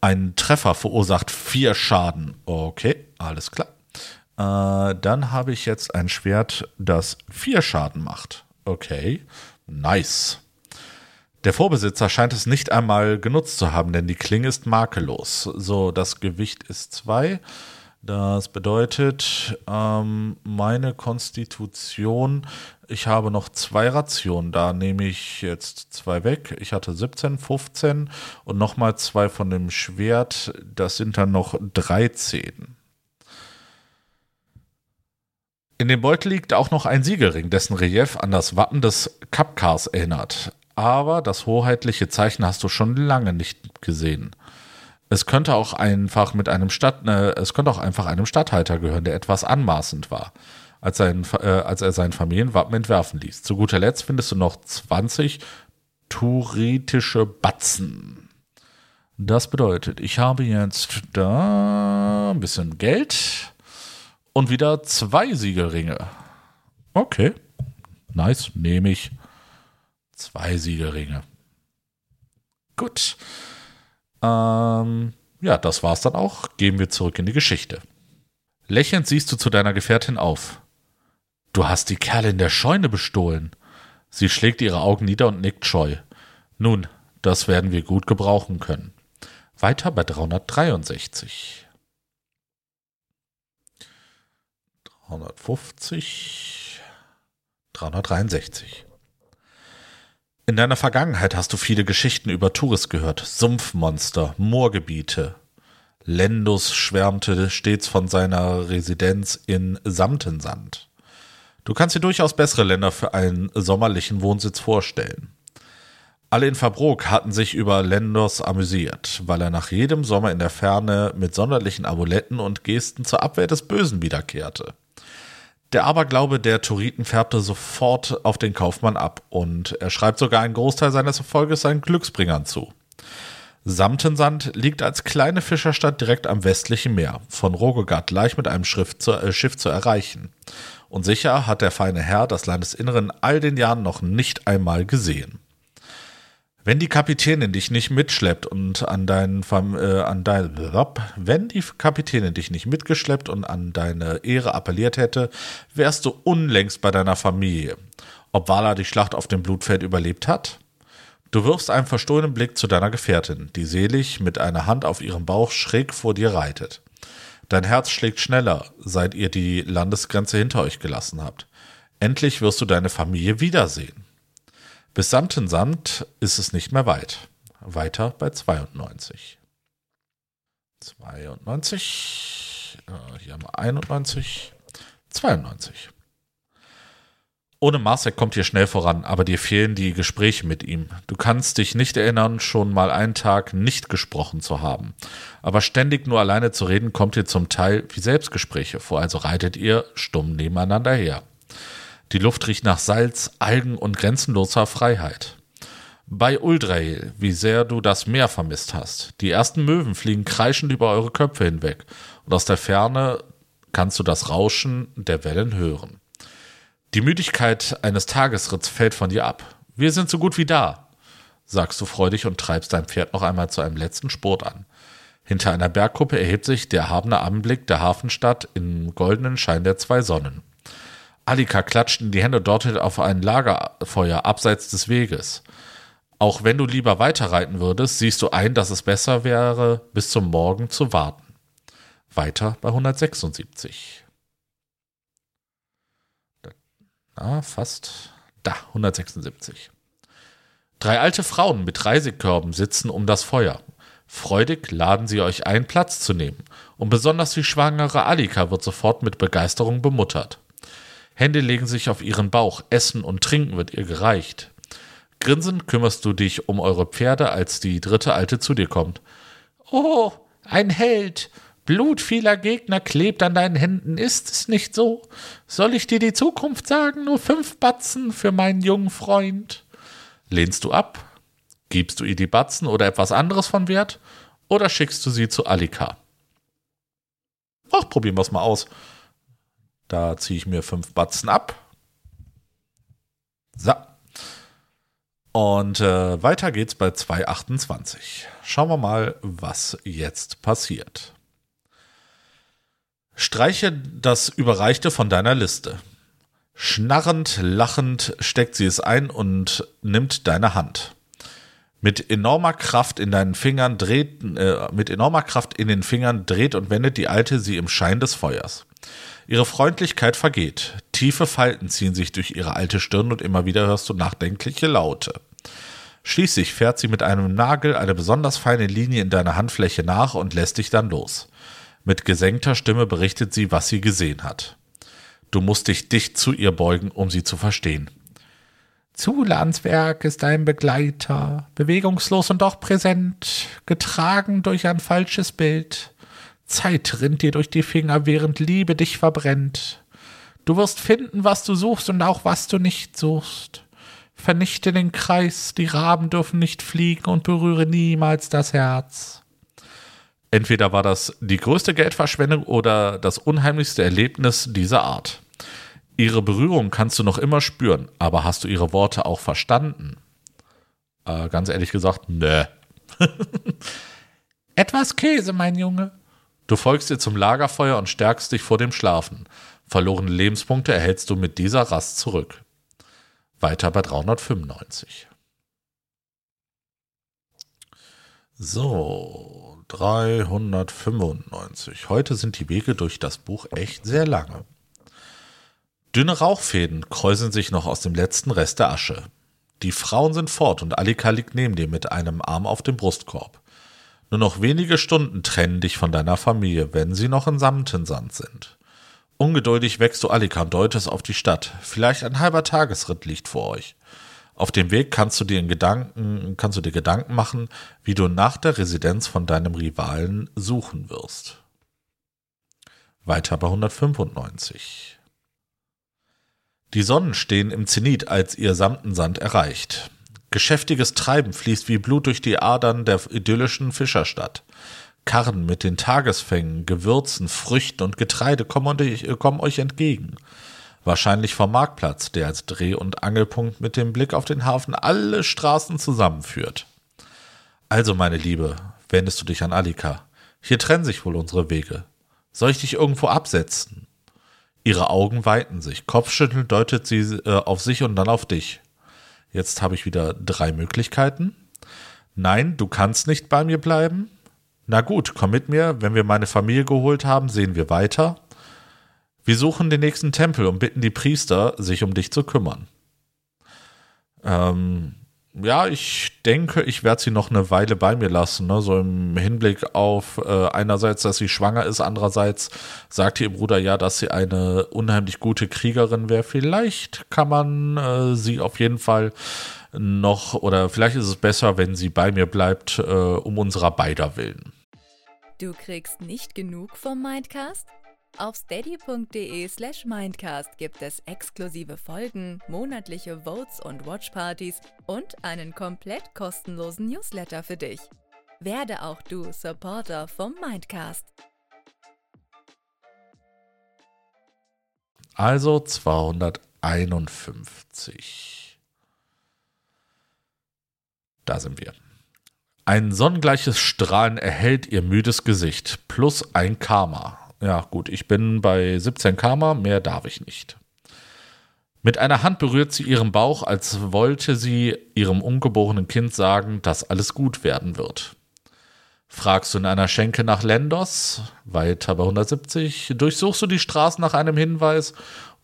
Ein Treffer verursacht vier Schaden. Okay, alles klar. Äh, dann habe ich jetzt ein Schwert, das vier Schaden macht. Okay, nice. Der Vorbesitzer scheint es nicht einmal genutzt zu haben, denn die Klinge ist makellos. So, das Gewicht ist zwei. Das bedeutet, ähm, meine Konstitution, ich habe noch zwei Rationen, da nehme ich jetzt zwei weg. Ich hatte 17, 15 und nochmal zwei von dem Schwert, das sind dann noch 13. In dem Beutel liegt auch noch ein Siegelring, dessen Relief an das Wappen des Kapkars erinnert. Aber das hoheitliche Zeichen hast du schon lange nicht gesehen. Es könnte auch einfach mit einem Stadt, ne, es könnte auch einfach einem Stadthalter gehören, der etwas anmaßend war, als, sein, äh, als er sein Familienwappen entwerfen ließ. Zu guter Letzt findest du noch 20 turitische Batzen. Das bedeutet, ich habe jetzt da ein bisschen Geld und wieder zwei Siegelringe. Okay, nice, nehme ich. Zwei Siegelringe. Gut. Ähm, ja, das war's dann auch. Gehen wir zurück in die Geschichte. Lächelnd siehst du zu deiner Gefährtin auf. Du hast die Kerle in der Scheune bestohlen. Sie schlägt ihre Augen nieder und nickt scheu. Nun, das werden wir gut gebrauchen können. Weiter bei 363. 350. 363. In deiner Vergangenheit hast du viele Geschichten über Tourist gehört. Sumpfmonster, Moorgebiete. Lendus schwärmte stets von seiner Residenz in Samtensand. Du kannst dir durchaus bessere Länder für einen sommerlichen Wohnsitz vorstellen. Alle in Fabrook hatten sich über Lendos amüsiert, weil er nach jedem Sommer in der Ferne mit sonderlichen Amuletten und Gesten zur Abwehr des Bösen wiederkehrte. Der Aberglaube der Turiten färbte sofort auf den Kaufmann ab und er schreibt sogar einen Großteil seines Erfolges seinen Glücksbringern zu. Samtensand liegt als kleine Fischerstadt direkt am westlichen Meer, von Rogogard leicht mit einem zu, äh, Schiff zu erreichen. Und sicher hat der feine Herr das Landesinneren all den Jahren noch nicht einmal gesehen. Wenn die Kapitänin dich nicht mitschleppt und an deinen äh, an dein, wenn die Kapitänin dich nicht mitgeschleppt und an deine Ehre appelliert hätte, wärst du unlängst bei deiner Familie. Ob Vala die Schlacht auf dem Blutfeld überlebt hat? Du wirfst einen verstohlenen Blick zu deiner Gefährtin, die selig mit einer Hand auf ihrem Bauch schräg vor dir reitet. Dein Herz schlägt schneller, seit ihr die Landesgrenze hinter euch gelassen habt. Endlich wirst du deine Familie wiedersehen. Bis Samtensand ist es nicht mehr weit. Weiter bei 92. 92. Äh, hier haben wir 91. 92. Ohne Marcek kommt ihr schnell voran, aber dir fehlen die Gespräche mit ihm. Du kannst dich nicht erinnern, schon mal einen Tag nicht gesprochen zu haben. Aber ständig nur alleine zu reden, kommt dir zum Teil wie Selbstgespräche vor, also reitet ihr stumm nebeneinander her. Die Luft riecht nach Salz, Algen und grenzenloser Freiheit. Bei Uldrey, wie sehr du das Meer vermisst hast. Die ersten Möwen fliegen kreischend über eure Köpfe hinweg und aus der Ferne kannst du das Rauschen der Wellen hören. Die Müdigkeit eines Tagesritts fällt von dir ab. Wir sind so gut wie da, sagst du freudig und treibst dein Pferd noch einmal zu einem letzten Sport an. Hinter einer Bergkuppe erhebt sich der erhabene Anblick der Hafenstadt im goldenen Schein der zwei Sonnen. Alika klatscht in die Hände deutet auf ein Lagerfeuer abseits des Weges. Auch wenn du lieber weiterreiten würdest, siehst du ein, dass es besser wäre, bis zum Morgen zu warten. Weiter bei 176. Na, fast. Da, 176. Drei alte Frauen mit Reisekörben sitzen um das Feuer. Freudig laden sie euch ein, Platz zu nehmen, und besonders die schwangere Alika wird sofort mit Begeisterung bemuttert. Hände legen sich auf ihren Bauch, Essen und Trinken wird ihr gereicht. Grinsend kümmerst du dich um eure Pferde, als die dritte Alte zu dir kommt. Oh, ein Held! Blut vieler Gegner klebt an deinen Händen, ist es nicht so? Soll ich dir die Zukunft sagen? Nur fünf Batzen für meinen jungen Freund. Lehnst du ab? Gibst du ihr die Batzen oder etwas anderes von Wert? Oder schickst du sie zu Alika? Ach, probieren wir es mal aus. Da ziehe ich mir fünf Batzen ab. So. Und äh, weiter geht's bei 2,28. Schauen wir mal, was jetzt passiert. Streiche das Überreichte von deiner Liste. Schnarrend, lachend steckt sie es ein und nimmt deine Hand. Mit enormer Kraft in deinen Fingern dreht, äh, mit enormer Kraft in den Fingern dreht und wendet die Alte sie im Schein des Feuers. Ihre Freundlichkeit vergeht. Tiefe Falten ziehen sich durch ihre alte Stirn und immer wieder hörst du nachdenkliche Laute. Schließlich fährt sie mit einem Nagel eine besonders feine Linie in deiner Handfläche nach und lässt dich dann los. Mit gesenkter Stimme berichtet sie, was sie gesehen hat. Du musst dich dicht zu ihr beugen, um sie zu verstehen. Zulandswerk ist ein Begleiter, bewegungslos und doch präsent, getragen durch ein falsches Bild. Zeit rinnt dir durch die Finger, während Liebe dich verbrennt. Du wirst finden, was du suchst und auch was du nicht suchst. Vernichte den Kreis, die Raben dürfen nicht fliegen und berühre niemals das Herz. Entweder war das die größte Geldverschwendung oder das unheimlichste Erlebnis dieser Art. Ihre Berührung kannst du noch immer spüren, aber hast du ihre Worte auch verstanden? Äh, ganz ehrlich gesagt, nö. Etwas Käse, mein Junge. Du folgst ihr zum Lagerfeuer und stärkst dich vor dem Schlafen. Verlorene Lebenspunkte erhältst du mit dieser Rast zurück. Weiter bei 395. So, 395. Heute sind die Wege durch das Buch echt sehr lange. Dünne Rauchfäden kräuseln sich noch aus dem letzten Rest der Asche. Die Frauen sind fort und Alika liegt neben dir mit einem Arm auf dem Brustkorb. Nur noch wenige Stunden trennen dich von deiner Familie, wenn sie noch in Samtensand sind. Ungeduldig wächst du Alika und deutest auf die Stadt. Vielleicht ein halber Tagesritt liegt vor euch. Auf dem Weg kannst du dir Gedanken, kannst du dir Gedanken machen, wie du nach der Residenz von deinem Rivalen suchen wirst. Weiter bei 195. Die Sonnen stehen im Zenit, als ihr Samtensand erreicht. Geschäftiges Treiben fließt wie Blut durch die Adern der idyllischen Fischerstadt. Karren mit den Tagesfängen, Gewürzen, Früchten und Getreide kommen, euch entgegen. Wahrscheinlich vom Marktplatz, der als Dreh- und Angelpunkt mit dem Blick auf den Hafen alle Straßen zusammenführt. Also, meine Liebe, wendest du dich an Alika. Hier trennen sich wohl unsere Wege. Soll ich dich irgendwo absetzen? Ihre Augen weiten sich. Kopfschüttelnd deutet sie äh, auf sich und dann auf dich. Jetzt habe ich wieder drei Möglichkeiten. Nein, du kannst nicht bei mir bleiben. Na gut, komm mit mir. Wenn wir meine Familie geholt haben, sehen wir weiter. Wir suchen den nächsten Tempel und bitten die Priester, sich um dich zu kümmern. Ähm, ja, ich denke, ich werde sie noch eine Weile bei mir lassen. Ne? So im Hinblick auf äh, einerseits, dass sie schwanger ist, andererseits sagt ihr Bruder ja, dass sie eine unheimlich gute Kriegerin wäre. Vielleicht kann man äh, sie auf jeden Fall noch, oder vielleicht ist es besser, wenn sie bei mir bleibt, äh, um unserer beider willen. Du kriegst nicht genug vom Mindcast? Auf steady.de slash mindcast gibt es exklusive Folgen, monatliche Votes und Watchpartys und einen komplett kostenlosen Newsletter für dich. Werde auch du Supporter vom Mindcast. Also 251. Da sind wir. Ein sonnengleiches Strahlen erhellt ihr müdes Gesicht, plus ein Karma. Ja, gut, ich bin bei 17 Karma, mehr darf ich nicht. Mit einer Hand berührt sie ihren Bauch, als wollte sie ihrem ungeborenen Kind sagen, dass alles gut werden wird. Fragst du in einer Schenke nach Lendos, weiter bei 170, durchsuchst du die Straße nach einem Hinweis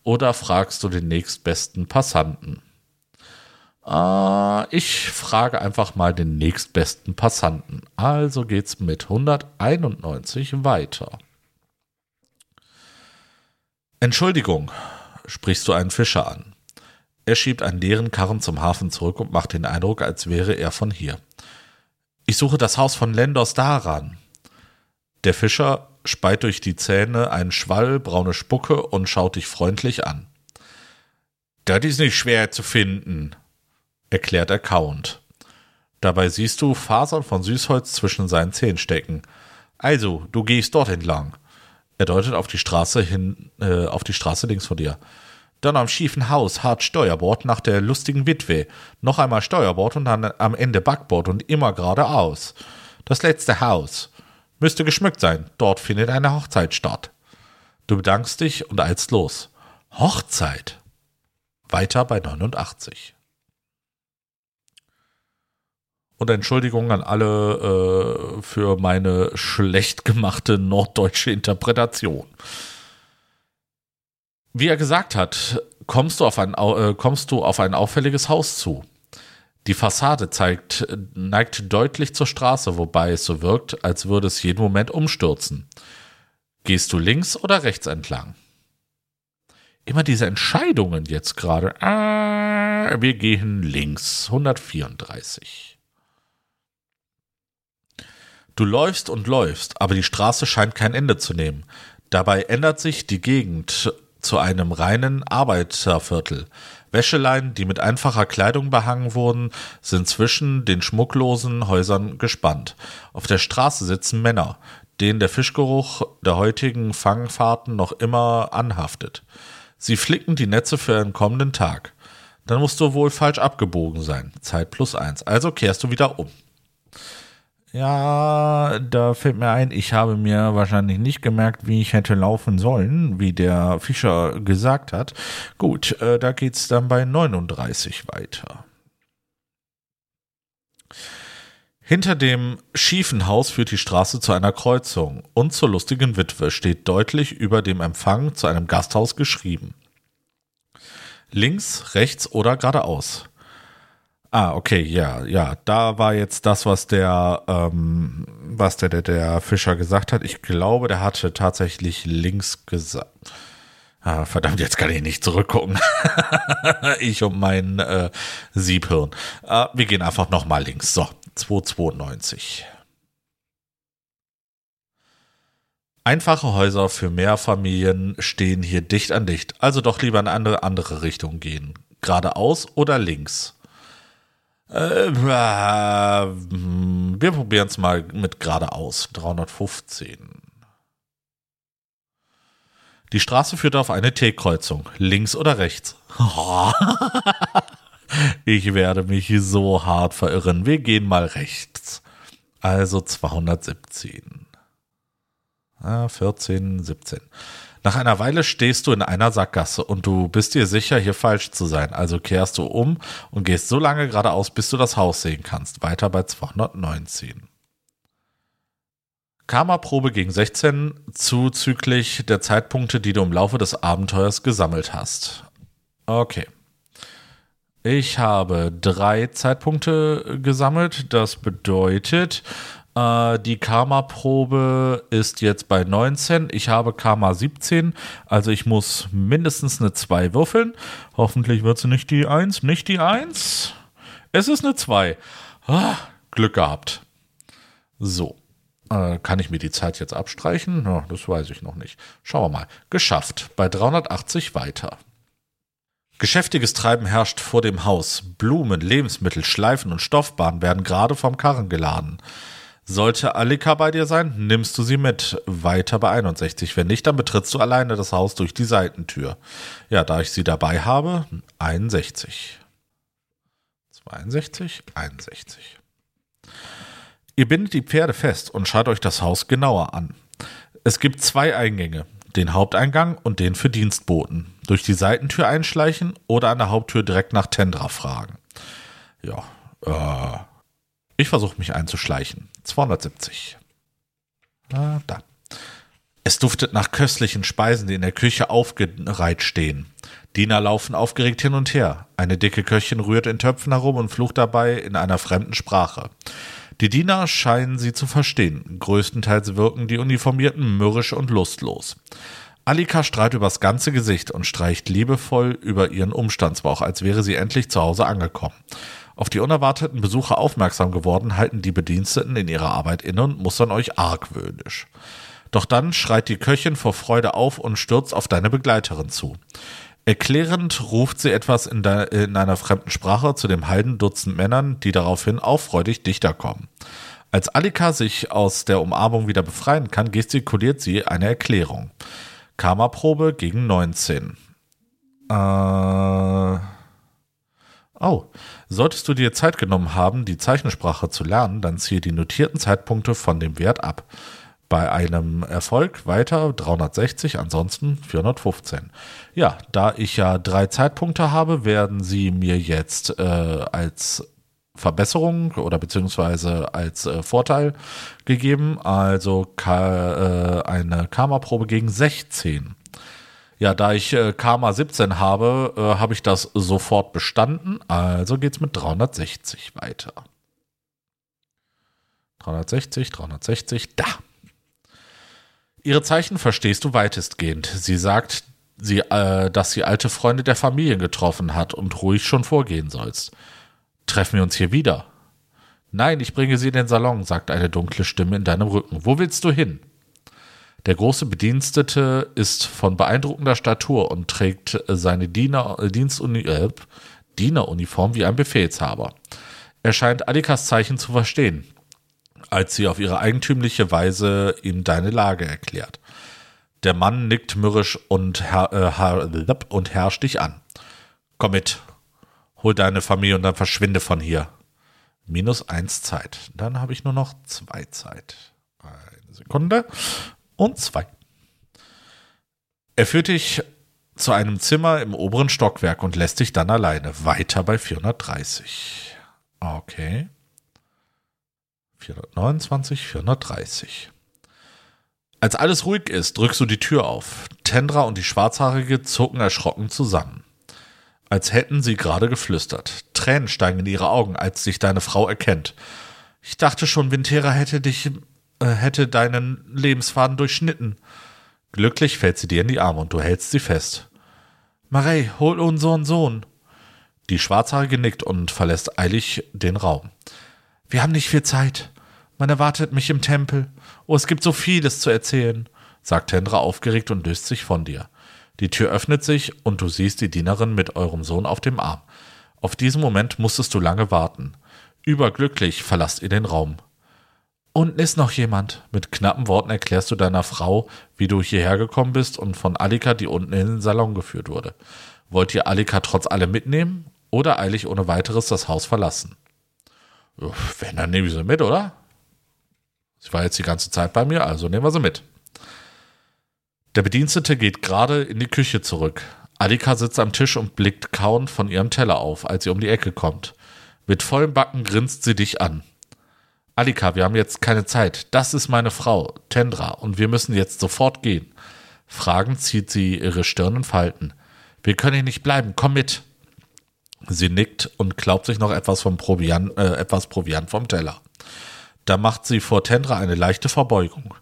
oder fragst du den nächstbesten Passanten? Äh, ich frage einfach mal den nächstbesten Passanten. Also geht's mit 191 weiter. Entschuldigung, sprichst du einen Fischer an. Er schiebt einen leeren Karren zum Hafen zurück und macht den Eindruck, als wäre er von hier. Ich suche das Haus von Lendos daran. Der Fischer speit durch die Zähne einen Schwall braune Spucke und schaut dich freundlich an. Das ist nicht schwer zu finden, erklärt er kauend. Dabei siehst du Fasern von Süßholz zwischen seinen Zähnen stecken. Also, du gehst dort entlang. Er deutet auf die Straße hin, äh, auf die Straße links vor dir. Dann am schiefen Haus hart Steuerbord nach der lustigen Witwe. Noch einmal Steuerbord und dann am Ende Backbord und immer geradeaus. Das letzte Haus. Müsste geschmückt sein. Dort findet eine Hochzeit statt. Du bedankst dich und eilst los. Hochzeit. Weiter bei 89. Und Entschuldigung an alle äh, für meine schlecht gemachte norddeutsche Interpretation. Wie er gesagt hat, kommst du auf ein, äh, kommst du auf ein auffälliges Haus zu. Die Fassade zeigt, neigt deutlich zur Straße, wobei es so wirkt, als würde es jeden Moment umstürzen. Gehst du links oder rechts entlang? Immer diese Entscheidungen jetzt gerade. Ah, wir gehen links. 134. Du läufst und läufst, aber die Straße scheint kein Ende zu nehmen. Dabei ändert sich die Gegend zu einem reinen Arbeiterviertel. Wäscheleien, die mit einfacher Kleidung behangen wurden, sind zwischen den schmucklosen Häusern gespannt. Auf der Straße sitzen Männer, denen der Fischgeruch der heutigen Fangfahrten noch immer anhaftet. Sie flicken die Netze für einen kommenden Tag. Dann musst du wohl falsch abgebogen sein. Zeit plus eins. Also kehrst du wieder um. Ja, da fällt mir ein, ich habe mir wahrscheinlich nicht gemerkt, wie ich hätte laufen sollen, wie der Fischer gesagt hat. Gut, äh, da geht's dann bei 39 weiter. Hinter dem schiefen Haus führt die Straße zu einer Kreuzung und zur lustigen Witwe steht deutlich über dem Empfang zu einem Gasthaus geschrieben. Links, rechts oder geradeaus. Ah, okay, ja, ja. Da war jetzt das, was der, ähm, was der, der, der Fischer gesagt hat. Ich glaube, der hatte tatsächlich links gesagt. Ah, verdammt, jetzt kann ich nicht zurückgucken. ich und mein äh, Siebhirn. Äh, wir gehen einfach nochmal links. So, 292. Einfache Häuser für Mehrfamilien stehen hier dicht an dicht, also doch lieber in eine andere Richtung gehen. Geradeaus oder links? Äh, wir probieren es mal mit geradeaus. 315. Die Straße führt auf eine T-Kreuzung. Links oder rechts? ich werde mich so hart verirren. Wir gehen mal rechts. Also 217. 14, 17. Nach einer Weile stehst du in einer Sackgasse und du bist dir sicher, hier falsch zu sein. Also kehrst du um und gehst so lange geradeaus, bis du das Haus sehen kannst. Weiter bei 219. Karma-Probe gegen 16 zuzüglich der Zeitpunkte, die du im Laufe des Abenteuers gesammelt hast. Okay. Ich habe drei Zeitpunkte gesammelt. Das bedeutet, äh, die Karma-Probe ist jetzt bei 19. Ich habe Karma 17. Also ich muss mindestens eine 2 würfeln. Hoffentlich wird sie nicht die 1. Nicht die 1. Es ist eine 2. Ah, Glück gehabt. So. Äh, kann ich mir die Zeit jetzt abstreichen? Ja, das weiß ich noch nicht. Schauen wir mal. Geschafft. Bei 380 weiter. Geschäftiges Treiben herrscht vor dem Haus. Blumen, Lebensmittel, Schleifen und Stoffbahnen werden gerade vom Karren geladen. Sollte Alika bei dir sein, nimmst du sie mit. Weiter bei 61. Wenn nicht, dann betrittst du alleine das Haus durch die Seitentür. Ja, da ich sie dabei habe, 61. 62, 61. Ihr bindet die Pferde fest und schaut euch das Haus genauer an. Es gibt zwei Eingänge, den Haupteingang und den für Dienstboten. Durch die Seitentür einschleichen oder an der Haupttür direkt nach Tendra fragen. Ja, äh, ich versuche mich einzuschleichen. 270. Na, da. Es duftet nach köstlichen Speisen, die in der Küche aufgereiht stehen. Diener laufen aufgeregt hin und her. Eine dicke Köchin rührt in Töpfen herum und flucht dabei in einer fremden Sprache. Die Diener scheinen sie zu verstehen. Größtenteils wirken die Uniformierten mürrisch und lustlos. Alika strahlt übers ganze Gesicht und streicht liebevoll über ihren Umstandsbauch, als wäre sie endlich zu Hause angekommen. Auf die unerwarteten Besucher aufmerksam geworden, halten die Bediensteten in ihrer Arbeit inne und mustern euch argwöhnisch. Doch dann schreit die Köchin vor Freude auf und stürzt auf deine Begleiterin zu. Erklärend ruft sie etwas in, in einer fremden Sprache zu dem halben Dutzend Männern, die daraufhin auffreudig dichter kommen. Als Alika sich aus der Umarmung wieder befreien kann, gestikuliert sie eine Erklärung. Karma-Probe gegen 19. Äh. Oh, solltest du dir Zeit genommen haben, die Zeichensprache zu lernen, dann ziehe die notierten Zeitpunkte von dem Wert ab. Bei einem Erfolg weiter 360, ansonsten 415. Ja, da ich ja drei Zeitpunkte habe, werden sie mir jetzt äh, als Verbesserung oder beziehungsweise als äh, Vorteil gegeben. Also ka äh, eine Karma-Probe gegen 16. Ja, da ich äh, Karma 17 habe, äh, habe ich das sofort bestanden. Also geht's mit 360 weiter. 360, 360, da. Ihre Zeichen verstehst du weitestgehend. Sie sagt, sie, äh, dass sie alte Freunde der Familie getroffen hat und ruhig schon vorgehen sollst. Treffen wir uns hier wieder? Nein, ich bringe sie in den Salon, sagt eine dunkle Stimme in deinem Rücken. Wo willst du hin? Der große Bedienstete ist von beeindruckender Statur und trägt seine Diener, äh, Dienstuni äh, Dieneruniform wie ein Befehlshaber. Er scheint Alikas Zeichen zu verstehen als sie auf ihre eigentümliche Weise ihm deine Lage erklärt. Der Mann nickt mürrisch und, her äh, und herrscht dich an. Komm mit, hol deine Familie und dann verschwinde von hier. Minus eins Zeit. Dann habe ich nur noch zwei Zeit. Eine Sekunde und zwei. Er führt dich zu einem Zimmer im oberen Stockwerk und lässt dich dann alleine. Weiter bei 430. Okay. 429, 430. Als alles ruhig ist, drückst du die Tür auf. Tendra und die Schwarzhaarige zucken erschrocken zusammen. Als hätten sie gerade geflüstert. Tränen steigen in ihre Augen, als sich deine Frau erkennt. Ich dachte schon, Vintera hätte dich, hätte deinen Lebensfaden durchschnitten. Glücklich fällt sie dir in die Arme und du hältst sie fest. Marei, hol unseren Sohn. Die Schwarzhaarige nickt und verlässt eilig den Raum. Wir haben nicht viel Zeit. Man erwartet mich im Tempel. Oh, es gibt so vieles zu erzählen, sagt Hendra aufgeregt und löst sich von dir. Die Tür öffnet sich und du siehst die Dienerin mit eurem Sohn auf dem Arm. Auf diesen Moment musstest du lange warten. Überglücklich verlasst ihr den Raum. Unten ist noch jemand. Mit knappen Worten erklärst du deiner Frau, wie du hierher gekommen bist und von Alika, die unten in den Salon geführt wurde. Wollt ihr Alika trotz allem mitnehmen oder eilig ohne weiteres das Haus verlassen? Wenn, dann nehme ich sie mit, oder? Sie war jetzt die ganze Zeit bei mir, also nehmen wir sie mit. Der Bedienstete geht gerade in die Küche zurück. Alika sitzt am Tisch und blickt kauend von ihrem Teller auf, als sie um die Ecke kommt. Mit vollem Backen grinst sie dich an. Alika, wir haben jetzt keine Zeit. Das ist meine Frau, Tendra, und wir müssen jetzt sofort gehen. Fragend zieht sie ihre Stirn in Falten. Wir können hier nicht bleiben, komm mit. Sie nickt und klaubt sich noch etwas vom Proviant, äh, etwas Proviant vom Teller. Da macht sie vor Tendra eine leichte Verbeugung.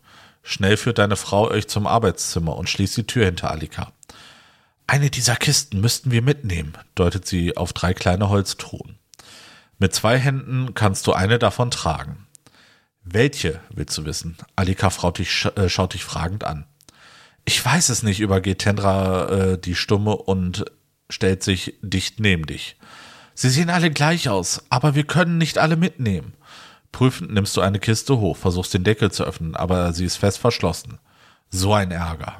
Schnell führt deine Frau euch zum Arbeitszimmer und schließt die Tür hinter Alika. Eine dieser Kisten müssten wir mitnehmen, deutet sie auf drei kleine Holztruhen. Mit zwei Händen kannst du eine davon tragen. Welche, willst du wissen? Alika dich, äh, schaut dich fragend an. Ich weiß es nicht, übergeht Tendra äh, die Stumme und stellt sich dicht neben dich. Sie sehen alle gleich aus, aber wir können nicht alle mitnehmen. Prüfend nimmst du eine Kiste hoch, versuchst den Deckel zu öffnen, aber sie ist fest verschlossen. So ein Ärger.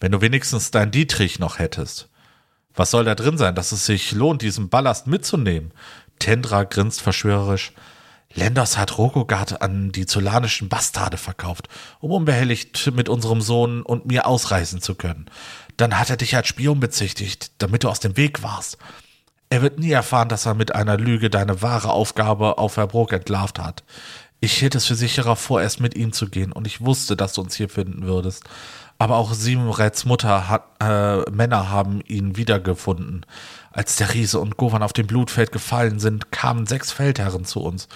Wenn du wenigstens dein Dietrich noch hättest. Was soll da drin sein, dass es sich lohnt, diesen Ballast mitzunehmen? Tendra grinst verschwörerisch. Lenders hat Rokogard an die zolanischen Bastarde verkauft, um unbehelligt mit unserem Sohn und mir ausreisen zu können. Dann hat er dich als Spion bezichtigt, damit du aus dem Weg warst. Er wird nie erfahren, dass er mit einer Lüge deine wahre Aufgabe auf Verbrook entlarvt hat. Ich hielt es für sicherer, vorerst mit ihm zu gehen, und ich wusste, dass du uns hier finden würdest. Aber auch Simreds Mutter hat, äh, Männer haben ihn wiedergefunden. Als der Riese und Govan auf dem Blutfeld gefallen sind, kamen sechs Feldherren zu uns.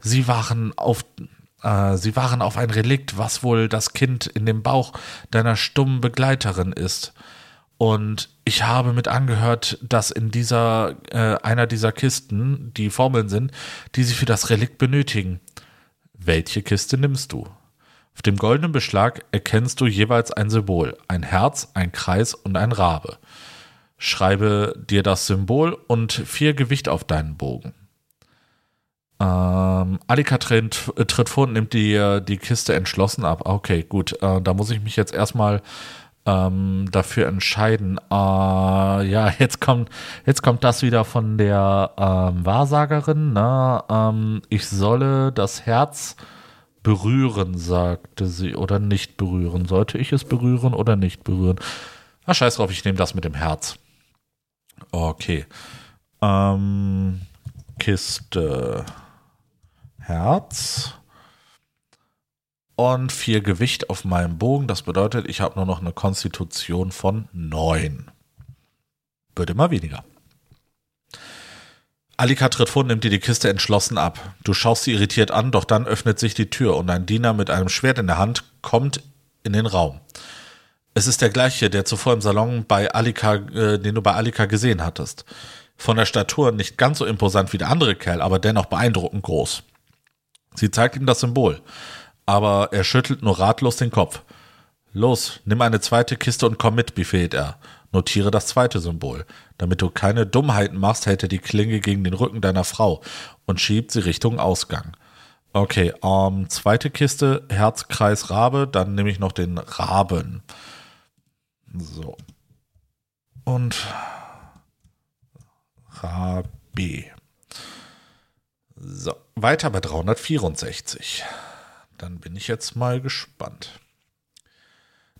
Sie waren auf, äh, sie waren auf ein Relikt, was wohl das Kind in dem Bauch deiner stummen Begleiterin ist. Und ich habe mit angehört, dass in dieser, äh, einer dieser Kisten die Formeln sind, die sie für das Relikt benötigen. Welche Kiste nimmst du? Auf dem goldenen Beschlag erkennst du jeweils ein Symbol, ein Herz, ein Kreis und ein Rabe. Schreibe dir das Symbol und vier Gewicht auf deinen Bogen. Ähm, Alika tritt, tritt vor und nimmt die, die Kiste entschlossen ab. Okay, gut. Äh, da muss ich mich jetzt erstmal ähm, dafür entscheiden. Äh, ja, jetzt kommt, jetzt kommt das wieder von der ähm, Wahrsagerin. Ne? Ähm, ich solle das Herz berühren, sagte sie, oder nicht berühren. Sollte ich es berühren oder nicht berühren? Ah, scheiß drauf, ich nehme das mit dem Herz. Okay. Ähm, Kiste. Herz. Und vier Gewicht auf meinem Bogen. Das bedeutet, ich habe nur noch eine Konstitution von neun. Wird immer weniger. Alika tritt vor nimmt dir die Kiste entschlossen ab. Du schaust sie irritiert an, doch dann öffnet sich die Tür und ein Diener mit einem Schwert in der Hand kommt in den Raum. Es ist der gleiche, der zuvor im Salon bei Alika, äh, den du bei Alika gesehen hattest. Von der Statur nicht ganz so imposant wie der andere Kerl, aber dennoch beeindruckend groß. Sie zeigt ihm das Symbol, aber er schüttelt nur ratlos den Kopf. Los, nimm eine zweite Kiste und komm mit, befiehlt er. Notiere das zweite Symbol. Damit du keine Dummheiten machst, hält er die Klinge gegen den Rücken deiner Frau und schiebt sie Richtung Ausgang. Okay, ähm, zweite Kiste, Herzkreis Rabe, dann nehme ich noch den Raben. So. Und Rabe. So, weiter bei 364. Dann bin ich jetzt mal gespannt.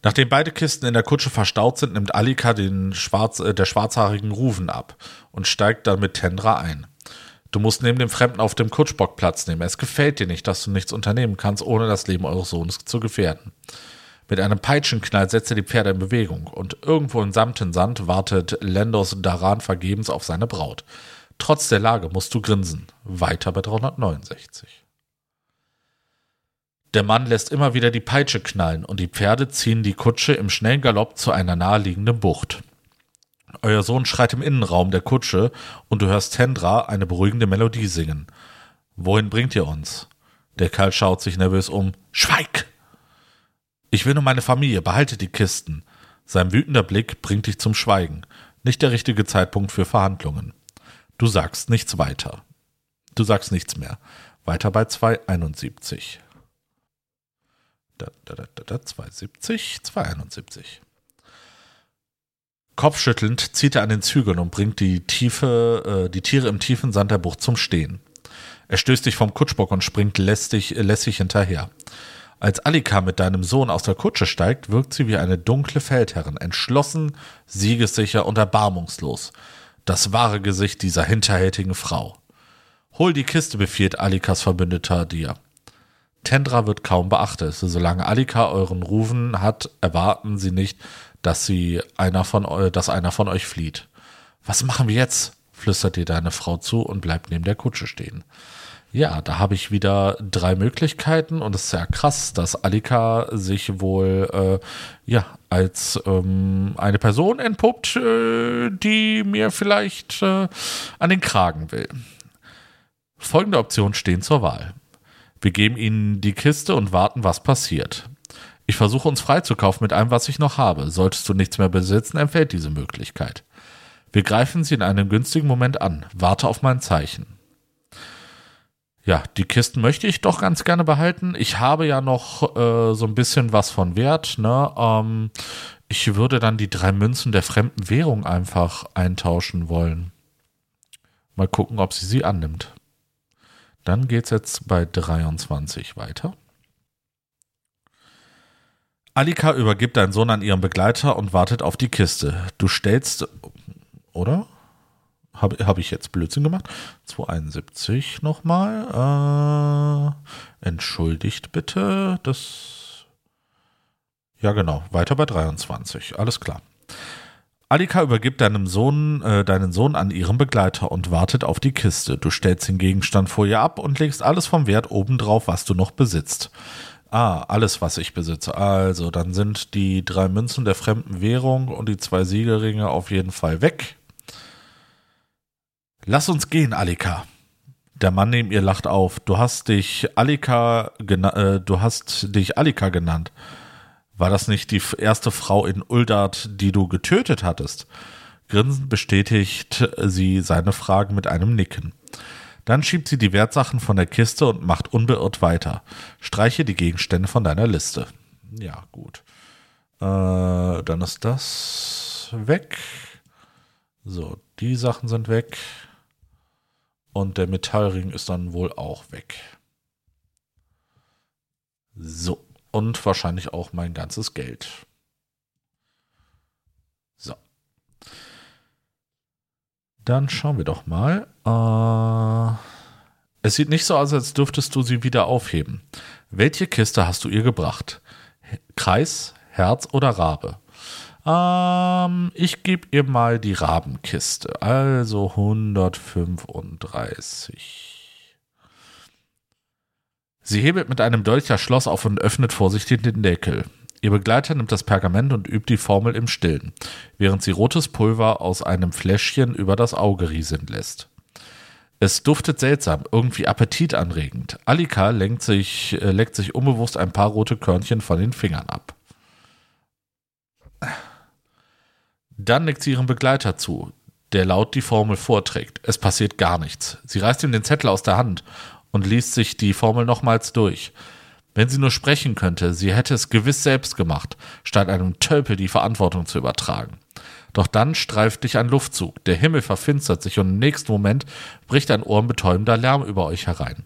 Nachdem beide Kisten in der Kutsche verstaut sind, nimmt Alika den Schwarz, äh, der schwarzhaarigen Ruven ab und steigt dann mit Tendra ein. Du musst neben dem Fremden auf dem Kutschbock Platz nehmen. Es gefällt dir nicht, dass du nichts unternehmen kannst, ohne das Leben eures Sohnes zu gefährden. Mit einem Peitschenknall setzt er die Pferde in Bewegung und irgendwo im samten Sand wartet Lendos Daran vergebens auf seine Braut. Trotz der Lage musst du grinsen. Weiter bei 369. Der Mann lässt immer wieder die Peitsche knallen und die Pferde ziehen die Kutsche im schnellen Galopp zu einer naheliegenden Bucht. Euer Sohn schreit im Innenraum der Kutsche und du hörst Tendra eine beruhigende Melodie singen. Wohin bringt ihr uns? Der Kerl schaut sich nervös um. Schweig! Ich will nur meine Familie, behalte die Kisten. Sein wütender Blick bringt dich zum Schweigen. Nicht der richtige Zeitpunkt für Verhandlungen. Du sagst nichts weiter. Du sagst nichts mehr. Weiter bei 271. Da, da, da, da, da, 270, 271. Kopfschüttelnd zieht er an den Zügeln und bringt die, tiefe, äh, die Tiere im tiefen Sand der Bucht zum Stehen. Er stößt dich vom Kutschbock und springt lästig, lässig hinterher. Als Alika mit deinem Sohn aus der Kutsche steigt, wirkt sie wie eine dunkle Feldherrin, entschlossen, siegessicher und erbarmungslos. Das wahre Gesicht dieser hinterhältigen Frau. Hol die Kiste, befiehlt Alikas Verbündeter dir. Tendra wird kaum beachtet. Solange Alika euren Rufen hat, erwarten sie nicht, dass sie einer von dass einer von euch flieht. Was machen wir jetzt? flüstert dir deine Frau zu und bleibt neben der Kutsche stehen. Ja, da habe ich wieder drei Möglichkeiten und es ist ja krass, dass Alika sich wohl äh, ja als ähm, eine Person entpuppt, äh, die mir vielleicht äh, an den Kragen will. Folgende Optionen stehen zur Wahl. Wir geben ihnen die Kiste und warten, was passiert. Ich versuche uns freizukaufen mit allem, was ich noch habe. Solltest du nichts mehr besitzen, empfällt diese Möglichkeit. Wir greifen sie in einem günstigen Moment an. Warte auf mein Zeichen. Ja, die Kisten möchte ich doch ganz gerne behalten. Ich habe ja noch äh, so ein bisschen was von Wert. Ne? Ähm, ich würde dann die drei Münzen der fremden Währung einfach eintauschen wollen. Mal gucken, ob sie sie annimmt. Dann geht es jetzt bei 23 weiter. Alika übergibt deinen Sohn an ihren Begleiter und wartet auf die Kiste. Du stellst, oder? Habe hab ich jetzt Blödsinn gemacht? 271 nochmal. Äh, entschuldigt bitte. Das. Ja, genau. Weiter bei 23. Alles klar. Alika übergibt deinem Sohn, äh, deinen Sohn an ihren Begleiter und wartet auf die Kiste. Du stellst den Gegenstand vor ihr ab und legst alles vom Wert obendrauf, was du noch besitzt. Ah, alles, was ich besitze. Also, dann sind die drei Münzen der fremden Währung und die zwei Siegelringe auf jeden Fall weg. Lass uns gehen, Alika. Der Mann neben ihr lacht auf. Du hast dich Alika, äh, du hast dich Alika genannt. War das nicht die erste Frau in Uldart, die du getötet hattest? Grinsend bestätigt sie seine Fragen mit einem Nicken. Dann schiebt sie die Wertsachen von der Kiste und macht unbeirrt weiter. Streiche die Gegenstände von deiner Liste. Ja, gut. Äh, dann ist das weg. So, die Sachen sind weg. Und der Metallring ist dann wohl auch weg. So und wahrscheinlich auch mein ganzes Geld. So. Dann schauen wir doch mal. Äh, es sieht nicht so aus, als dürftest du sie wieder aufheben. Welche Kiste hast du ihr gebracht? Kreis, Herz oder Rabe? Ähm, ich gebe ihr mal die Rabenkiste. Also 135. Sie hebelt mit einem Dolch das Schloss auf und öffnet vorsichtig den Deckel. Ihr Begleiter nimmt das Pergament und übt die Formel im Stillen, während sie rotes Pulver aus einem Fläschchen über das Auge rieseln lässt. Es duftet seltsam, irgendwie appetitanregend. Alika lenkt sich, äh, leckt sich unbewusst ein paar rote Körnchen von den Fingern ab. Dann nickt sie ihrem Begleiter zu, der laut die Formel vorträgt. Es passiert gar nichts. Sie reißt ihm den Zettel aus der Hand und liest sich die Formel nochmals durch. Wenn sie nur sprechen könnte, sie hätte es gewiss selbst gemacht, statt einem Tölpel die Verantwortung zu übertragen. Doch dann streift dich ein Luftzug, der Himmel verfinstert sich und im nächsten Moment bricht ein ohrenbetäubender Lärm über euch herein.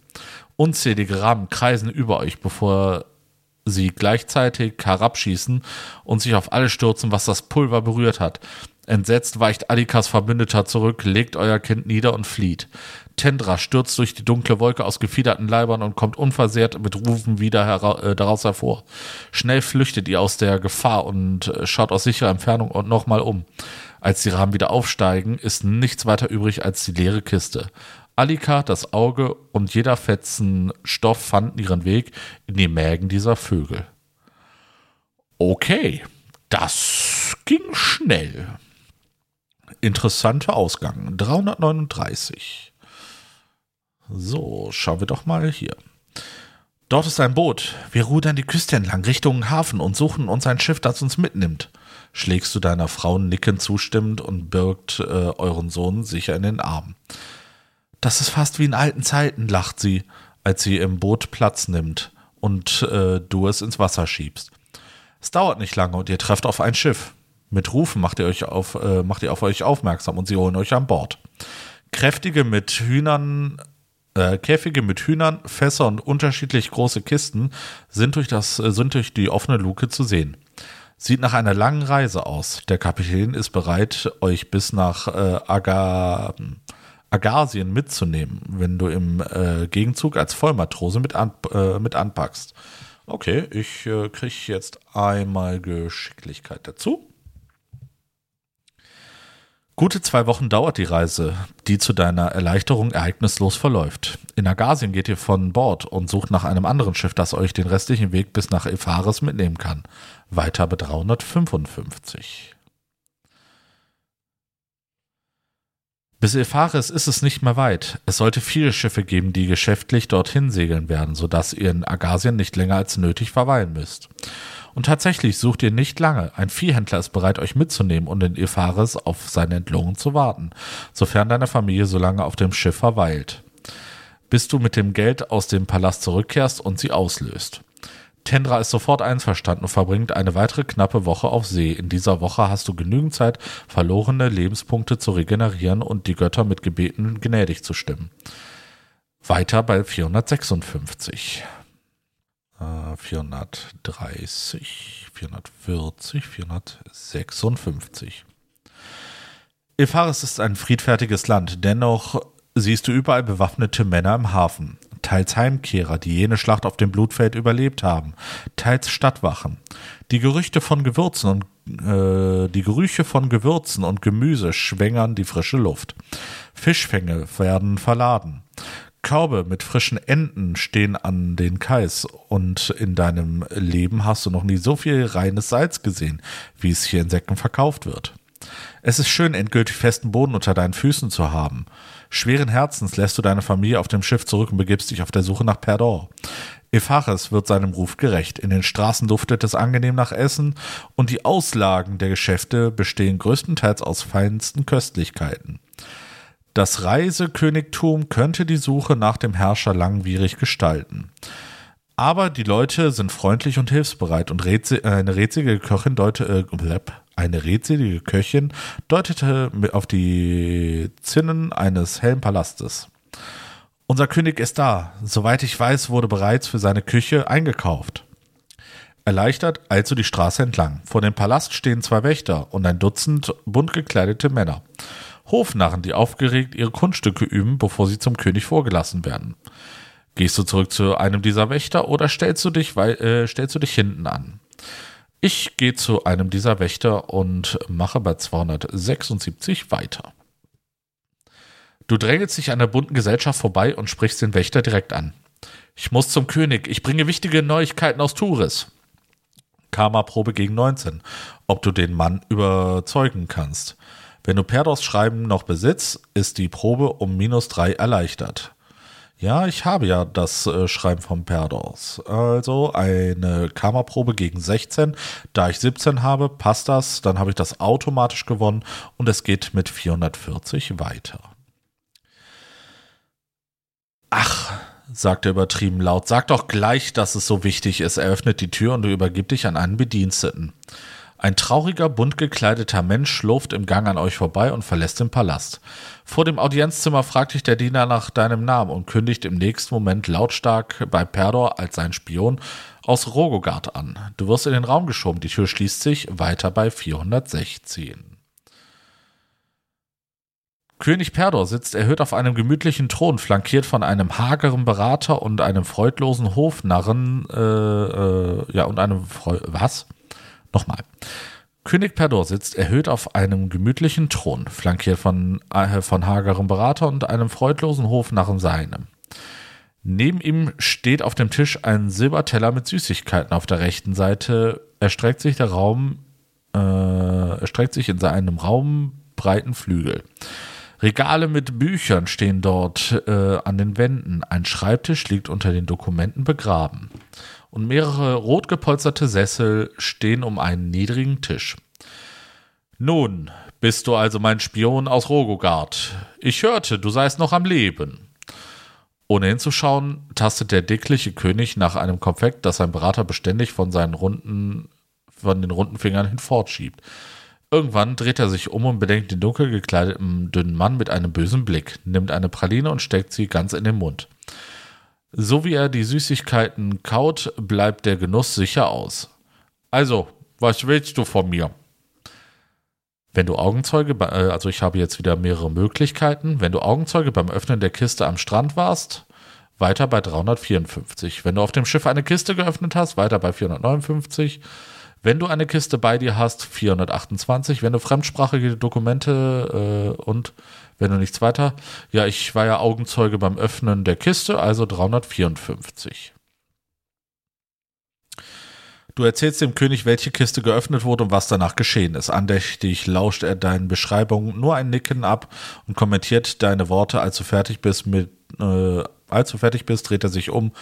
Unzählige Rahmen kreisen über euch, bevor sie gleichzeitig herabschießen und sich auf alles stürzen, was das Pulver berührt hat. Entsetzt weicht Alikas Verbündeter zurück, legt euer Kind nieder und flieht. Tendra stürzt durch die dunkle Wolke aus gefiederten Leibern und kommt unversehrt mit Rufen wieder hera äh, daraus hervor. Schnell flüchtet ihr aus der Gefahr und äh, schaut aus sicherer Entfernung und nochmal um. Als die Rahmen wieder aufsteigen, ist nichts weiter übrig als die leere Kiste. Alika, das Auge und jeder Fetzen Stoff fanden ihren Weg in die Mägen dieser Vögel. Okay, das ging schnell. Interessanter Ausgang. 339. So, schauen wir doch mal hier. Dort ist ein Boot. Wir rudern die Küste entlang Richtung Hafen und suchen uns ein Schiff, das uns mitnimmt. Schlägst du deiner Frau nickend zustimmend und birgt äh, euren Sohn sicher in den Arm. Das ist fast wie in alten Zeiten, lacht sie, als sie im Boot Platz nimmt und äh, du es ins Wasser schiebst. Es dauert nicht lange und ihr trefft auf ein Schiff. Mit Rufen macht ihr euch auf, äh, macht ihr auf euch aufmerksam und sie holen euch an Bord. Kräftige mit Hühnern äh, Käfige mit Hühnern, Fässer und unterschiedlich große Kisten sind durch, das, äh, sind durch die offene Luke zu sehen. Sieht nach einer langen Reise aus. Der Kapitän ist bereit, euch bis nach äh, Aga, Agasien mitzunehmen, wenn du im äh, Gegenzug als Vollmatrose mit, an, äh, mit anpackst. Okay, ich äh, kriege jetzt einmal Geschicklichkeit dazu. Gute zwei Wochen dauert die Reise, die zu deiner Erleichterung ereignislos verläuft. In Agasien geht ihr von Bord und sucht nach einem anderen Schiff, das euch den restlichen Weg bis nach Ephares mitnehmen kann. Weiter bei 355. Bis Ephares ist es nicht mehr weit. Es sollte viele Schiffe geben, die geschäftlich dorthin segeln werden, sodass ihr in Agasien nicht länger als nötig verweilen müsst. Und tatsächlich sucht ihr nicht lange. Ein Viehhändler ist bereit, euch mitzunehmen und in Ephares auf seine Entlohnung zu warten, sofern deine Familie so lange auf dem Schiff verweilt. Bis du mit dem Geld aus dem Palast zurückkehrst und sie auslöst. Tendra ist sofort einverstanden und verbringt eine weitere knappe Woche auf See. In dieser Woche hast du genügend Zeit, verlorene Lebenspunkte zu regenerieren und die Götter mit Gebeten gnädig zu stimmen. Weiter bei 456. 430, 440, 456. Epharis ist ein friedfertiges Land, dennoch siehst du überall bewaffnete Männer im Hafen, teils Heimkehrer, die jene Schlacht auf dem Blutfeld überlebt haben, teils Stadtwachen. Die Gerüchte von Gewürzen und äh, die Gerüche von Gewürzen und Gemüse schwängern die frische Luft. Fischfänge werden verladen. Körbe mit frischen Enten stehen an den Kais und in deinem Leben hast du noch nie so viel reines Salz gesehen, wie es hier in Säcken verkauft wird. Es ist schön, endgültig festen Boden unter deinen Füßen zu haben. Schweren Herzens lässt du deine Familie auf dem Schiff zurück und begibst dich auf der Suche nach Perdor. Ephares wird seinem Ruf gerecht. In den Straßen duftet es angenehm nach Essen und die Auslagen der Geschäfte bestehen größtenteils aus feinsten Köstlichkeiten. Das Reisekönigtum könnte die Suche nach dem Herrscher langwierig gestalten. Aber die Leute sind freundlich und hilfsbereit und rätsel, eine rätselige Köchin deutete, äh, eine rätselige Köchin deutete auf die Zinnen eines hellen Palastes. Unser König ist da. Soweit ich weiß, wurde bereits für seine Küche eingekauft. Erleichtert also die Straße entlang. Vor dem Palast stehen zwei Wächter und ein Dutzend bunt gekleidete Männer. Hofnarren, die aufgeregt ihre Kunststücke üben, bevor sie zum König vorgelassen werden. Gehst du zurück zu einem dieser Wächter oder stellst du dich, äh, stellst du dich hinten an? Ich gehe zu einem dieser Wächter und mache bei 276 weiter. Du drängelst dich an der bunten Gesellschaft vorbei und sprichst den Wächter direkt an. Ich muss zum König. Ich bringe wichtige Neuigkeiten aus Turis. Karma-Probe gegen 19. Ob du den Mann überzeugen kannst. Wenn du Perdos Schreiben noch besitzt, ist die Probe um minus drei erleichtert. Ja, ich habe ja das äh, Schreiben von Perdos. Also eine Kammerprobe gegen 16. Da ich 17 habe, passt das. Dann habe ich das automatisch gewonnen und es geht mit 440 weiter. Ach, sagt er übertrieben laut, sag doch gleich, dass es so wichtig ist. Er öffnet die Tür und du übergib dich an einen Bediensteten. Ein trauriger, bunt gekleideter Mensch schlurft im Gang an euch vorbei und verlässt den Palast. Vor dem Audienzzimmer fragt dich der Diener nach deinem Namen und kündigt im nächsten Moment lautstark bei Perdor als sein Spion aus Rogogard an. Du wirst in den Raum geschoben, die Tür schließt sich, weiter bei 416. König Perdor sitzt erhöht auf einem gemütlichen Thron, flankiert von einem hageren Berater und einem freudlosen Hofnarren, äh, äh, ja, und einem Freu was? Nochmal. König Perdor sitzt erhöht auf einem gemütlichen Thron, flankiert von, äh, von hagerem Berater und einem freudlosen Hofnarren seinem. Neben ihm steht auf dem Tisch ein Silberteller mit Süßigkeiten. Auf der rechten Seite erstreckt sich der Raum, äh, erstreckt sich in seinem Raum breiten Flügel. Regale mit Büchern stehen dort äh, an den Wänden. Ein Schreibtisch liegt unter den Dokumenten begraben und mehrere rot gepolsterte Sessel stehen um einen niedrigen Tisch. Nun, bist du also mein Spion aus Rogogard. Ich hörte, du seist noch am Leben. Ohne hinzuschauen, tastet der dickliche König nach einem Konfekt, das sein Berater beständig von seinen runden, von den runden Fingern hinfortschiebt. Irgendwann dreht er sich um und bedenkt den dunkel gekleideten dünnen Mann mit einem bösen Blick, nimmt eine Praline und steckt sie ganz in den Mund. So wie er die Süßigkeiten kaut, bleibt der Genuss sicher aus. Also, was willst du von mir? Wenn du Augenzeuge, äh, also ich habe jetzt wieder mehrere Möglichkeiten. Wenn du Augenzeuge beim Öffnen der Kiste am Strand warst, weiter bei 354. Wenn du auf dem Schiff eine Kiste geöffnet hast, weiter bei 459. Wenn du eine Kiste bei dir hast, 428. Wenn du fremdsprachige Dokumente äh, und wenn du nichts weiter. Ja, ich war ja Augenzeuge beim Öffnen der Kiste, also 354. Du erzählst dem König, welche Kiste geöffnet wurde und was danach geschehen ist. Andächtig lauscht er deinen Beschreibungen nur ein Nicken ab und kommentiert deine Worte, als du fertig bist mit, äh, als du fertig bist, dreht er sich um.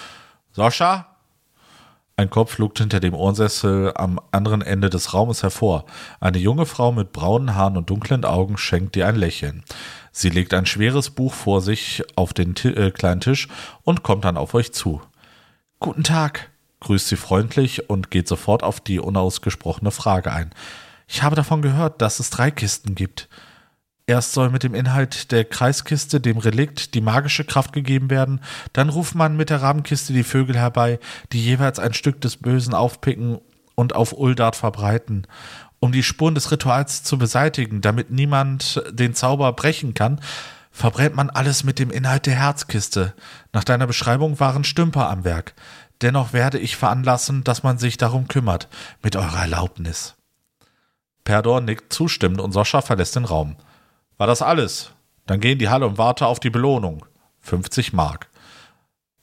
Sascha? Ein Kopf lugt hinter dem Ohrensessel am anderen Ende des Raumes hervor. Eine junge Frau mit braunen Haaren und dunklen Augen schenkt dir ein Lächeln. Sie legt ein schweres Buch vor sich auf den T äh, kleinen Tisch und kommt dann auf euch zu. Guten Tag, grüßt sie freundlich und geht sofort auf die unausgesprochene Frage ein. Ich habe davon gehört, dass es drei Kisten gibt. Erst soll mit dem Inhalt der Kreiskiste, dem Relikt, die magische Kraft gegeben werden, dann ruft man mit der Rabenkiste die Vögel herbei, die jeweils ein Stück des Bösen aufpicken und auf Uldart verbreiten. Um die Spuren des Rituals zu beseitigen, damit niemand den Zauber brechen kann, verbrennt man alles mit dem Inhalt der Herzkiste. Nach deiner Beschreibung waren Stümper am Werk. Dennoch werde ich veranlassen, dass man sich darum kümmert, mit eurer Erlaubnis. Perdor nickt zustimmend und Soscha verlässt den Raum. War das alles? Dann geh in die Halle und warte auf die Belohnung. 50 Mark.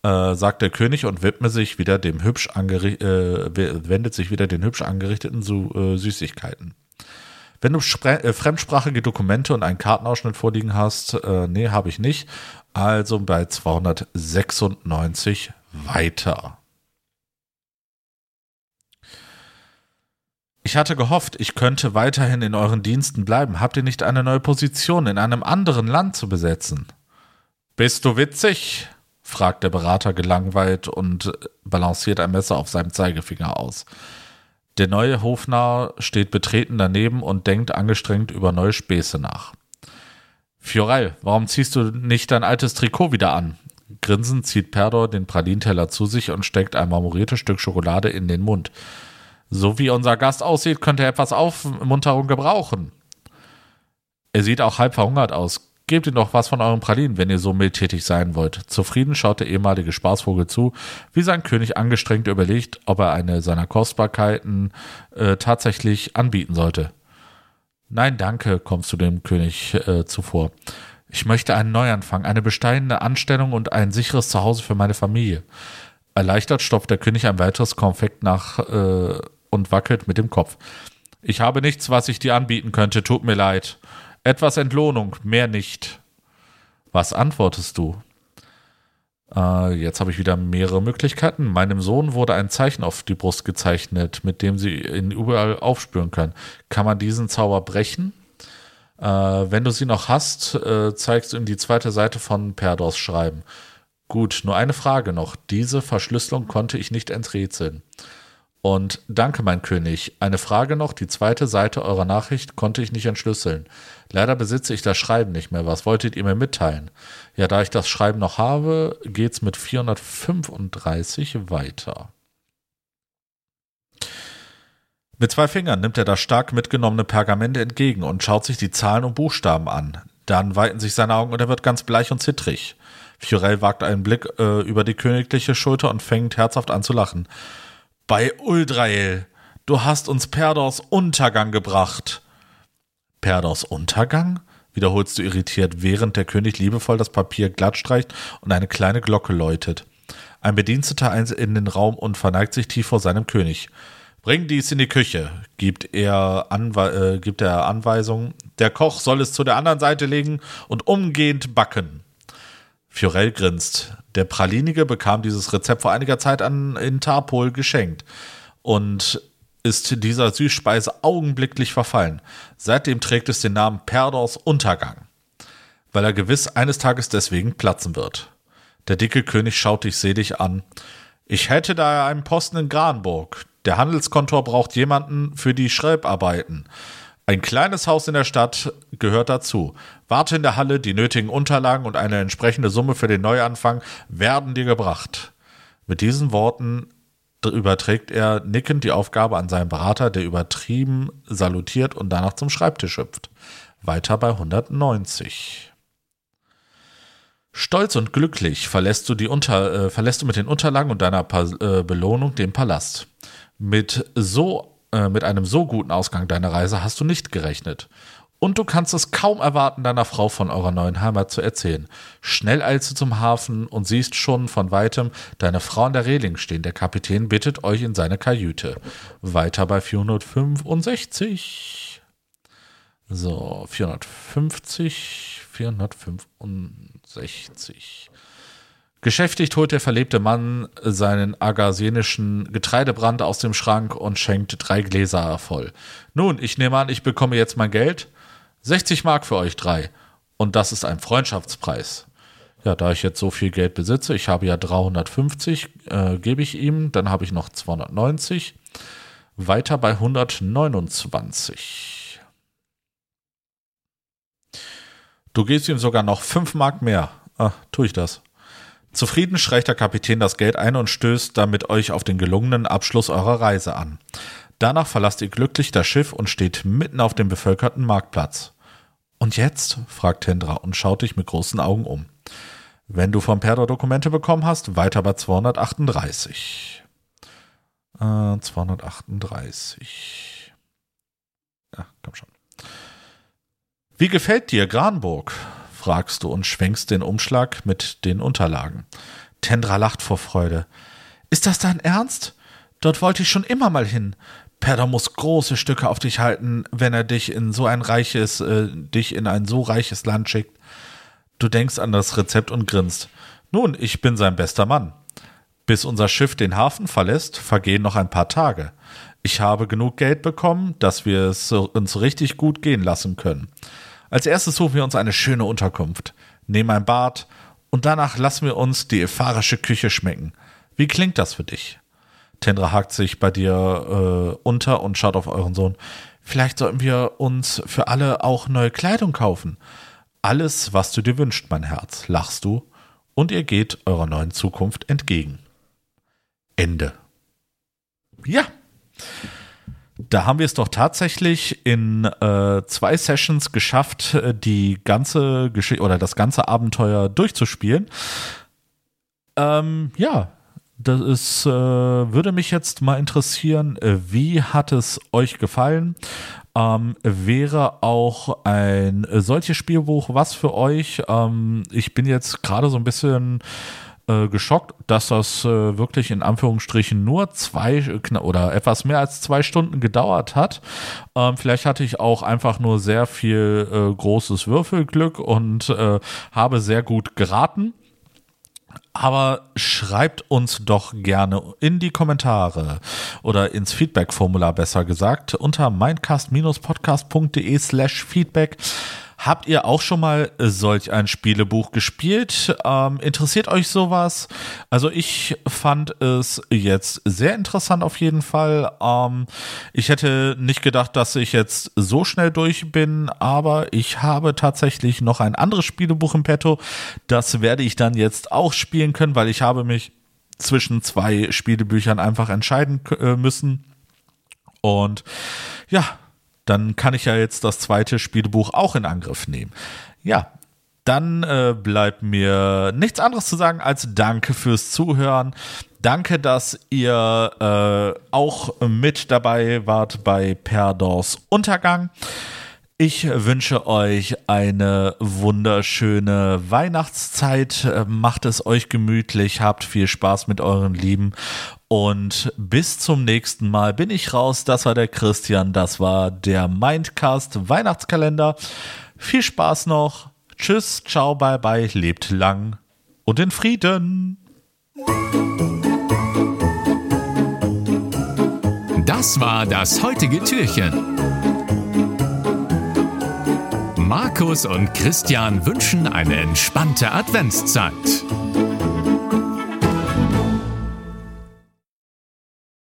Äh, sagt der König und widmet sich wieder dem hübsch äh, wendet sich wieder den hübsch angerichteten Su äh, Süßigkeiten. Wenn du äh, fremdsprachige Dokumente und einen Kartenausschnitt vorliegen hast, äh, nee, habe ich nicht. Also bei 296 weiter. Ich hatte gehofft, ich könnte weiterhin in euren Diensten bleiben. Habt ihr nicht eine neue Position in einem anderen Land zu besetzen? Bist du witzig? Fragt der Berater gelangweilt und balanciert ein Messer auf seinem Zeigefinger aus. Der neue Hofnarr steht betreten daneben und denkt angestrengt über neue Späße nach. Fiorel, warum ziehst du nicht dein altes Trikot wieder an? Grinsend zieht Perdor den Pralinteller zu sich und steckt ein marmoriertes Stück Schokolade in den Mund. So wie unser Gast aussieht, könnte er etwas Aufmunterung gebrauchen. Er sieht auch halb verhungert aus. Gebt ihm doch was von euren Pralinen, wenn ihr so mildtätig sein wollt. Zufrieden schaut der ehemalige Spaßvogel zu, wie sein König angestrengt überlegt, ob er eine seiner Kostbarkeiten äh, tatsächlich anbieten sollte. Nein, danke, kommst du dem König äh, zuvor. Ich möchte einen Neuanfang, eine besteinende Anstellung und ein sicheres Zuhause für meine Familie. Erleichtert stopft der König ein weiteres Konfekt nach äh, und wackelt mit dem Kopf. Ich habe nichts, was ich dir anbieten könnte, tut mir leid. Etwas Entlohnung, mehr nicht. Was antwortest du? Äh, jetzt habe ich wieder mehrere Möglichkeiten. Meinem Sohn wurde ein Zeichen auf die Brust gezeichnet, mit dem sie ihn überall aufspüren können. Kann man diesen Zauber brechen? Äh, wenn du sie noch hast, äh, zeigst du ihm die zweite Seite von Perdors Schreiben. Gut, nur eine Frage noch. Diese Verschlüsselung konnte ich nicht enträtseln. Und danke, mein König. Eine Frage noch. Die zweite Seite eurer Nachricht konnte ich nicht entschlüsseln. Leider besitze ich das Schreiben nicht mehr. Was wolltet ihr mir mitteilen? Ja, da ich das Schreiben noch habe, geht's mit 435 weiter. Mit zwei Fingern nimmt er das stark mitgenommene Pergament entgegen und schaut sich die Zahlen und Buchstaben an. Dann weiten sich seine Augen und er wird ganz bleich und zittrig. Fiorel wagt einen Blick äh, über die königliche Schulter und fängt herzhaft an zu lachen. Bei Uldrael, du hast uns Perdors Untergang gebracht. Perdors Untergang? wiederholst du irritiert, während der König liebevoll das Papier glatt streicht und eine kleine Glocke läutet. Ein Bediensteter eilt in den Raum und verneigt sich tief vor seinem König. Bring dies in die Küche, gibt er, Anwe äh, gibt er Anweisung. Der Koch soll es zu der anderen Seite legen und umgehend backen. Fiorell grinst. Der Pralinige bekam dieses Rezept vor einiger Zeit an in Tarpol geschenkt und ist dieser Süßspeise augenblicklich verfallen. Seitdem trägt es den Namen Perdors Untergang, weil er gewiss eines Tages deswegen platzen wird. Der dicke König schaut dich selig an. Ich hätte da einen Posten in Granburg. Der Handelskontor braucht jemanden für die Schreibarbeiten. Ein kleines Haus in der Stadt gehört dazu. Warte in der Halle, die nötigen Unterlagen und eine entsprechende Summe für den Neuanfang werden dir gebracht. Mit diesen Worten überträgt er nickend die Aufgabe an seinen Berater, der übertrieben salutiert und danach zum Schreibtisch hüpft. Weiter bei 190. Stolz und glücklich verlässt du, die Unter, äh, verlässt du mit den Unterlagen und deiner pa äh, Belohnung den Palast. Mit so äh, mit einem so guten Ausgang deiner Reise hast du nicht gerechnet. Und du kannst es kaum erwarten, deiner Frau von eurer neuen Heimat zu erzählen. Schnell eilst du zum Hafen und siehst schon von weitem deine Frau an der Reling stehen. Der Kapitän bittet euch in seine Kajüte. Weiter bei 465. So, 450, 465. Geschäftigt holt der verlebte Mann seinen agasenischen Getreidebrand aus dem Schrank und schenkt drei Gläser voll. Nun, ich nehme an, ich bekomme jetzt mein Geld. 60 Mark für euch drei. Und das ist ein Freundschaftspreis. Ja, da ich jetzt so viel Geld besitze, ich habe ja 350, äh, gebe ich ihm, dann habe ich noch 290. Weiter bei 129. Du gehst ihm sogar noch fünf Mark mehr. Ah, tue ich das. Zufrieden streicht der Kapitän das Geld ein und stößt damit euch auf den gelungenen Abschluss eurer Reise an. Danach verlasst ihr glücklich das Schiff und steht mitten auf dem bevölkerten Marktplatz. Und jetzt? fragt Tendra und schaut dich mit großen Augen um. Wenn du vom Perdo Dokumente bekommen hast, weiter bei 238. Äh, 238. Ja, komm schon. Wie gefällt dir Granburg? Fragst du und schwenkst den Umschlag mit den Unterlagen. Tendra lacht vor Freude. Ist das dein Ernst? Dort wollte ich schon immer mal hin. Perda muss große Stücke auf dich halten, wenn er dich in so ein reiches, äh, dich in ein so reiches Land schickt. Du denkst an das Rezept und grinst. Nun, ich bin sein bester Mann. Bis unser Schiff den Hafen verlässt, vergehen noch ein paar Tage. Ich habe genug Geld bekommen, dass wir es uns richtig gut gehen lassen können. Als erstes suchen wir uns eine schöne Unterkunft, nehmen ein Bad und danach lassen wir uns die epharische Küche schmecken. Wie klingt das für dich? Tendra hakt sich bei dir äh, unter und schaut auf euren Sohn. Vielleicht sollten wir uns für alle auch neue Kleidung kaufen. Alles, was du dir wünschst, mein Herz, lachst du, und ihr geht eurer neuen Zukunft entgegen. Ende. Ja. Da haben wir es doch tatsächlich in äh, zwei Sessions geschafft, äh, die ganze Geschichte oder das ganze Abenteuer durchzuspielen. Ähm, ja, das ist, äh, würde mich jetzt mal interessieren, äh, wie hat es euch gefallen? Ähm, wäre auch ein solches Spielbuch was für euch? Ähm, ich bin jetzt gerade so ein bisschen äh, geschockt, dass das äh, wirklich in Anführungsstrichen nur zwei oder etwas mehr als zwei Stunden gedauert hat. Ähm, vielleicht hatte ich auch einfach nur sehr viel äh, großes Würfelglück und äh, habe sehr gut geraten. Aber schreibt uns doch gerne in die Kommentare oder ins Feedback-Formular besser gesagt unter mindcast-podcast.de slash feedback Habt ihr auch schon mal solch ein Spielebuch gespielt? Ähm, interessiert euch sowas? Also ich fand es jetzt sehr interessant auf jeden Fall. Ähm, ich hätte nicht gedacht, dass ich jetzt so schnell durch bin, aber ich habe tatsächlich noch ein anderes Spielebuch im Petto. Das werde ich dann jetzt auch spielen können, weil ich habe mich zwischen zwei Spielebüchern einfach entscheiden äh, müssen. Und ja, dann kann ich ja jetzt das zweite Spielbuch auch in Angriff nehmen. Ja, dann äh, bleibt mir nichts anderes zu sagen als Danke fürs Zuhören. Danke, dass ihr äh, auch mit dabei wart bei Perdors Untergang. Ich wünsche euch eine wunderschöne Weihnachtszeit. Macht es euch gemütlich, habt viel Spaß mit euren Lieben und bis zum nächsten Mal bin ich raus. Das war der Christian, das war der Mindcast Weihnachtskalender. Viel Spaß noch. Tschüss, ciao, bye bye, lebt lang und in Frieden. Das war das heutige Türchen. Markus und Christian wünschen eine entspannte Adventszeit.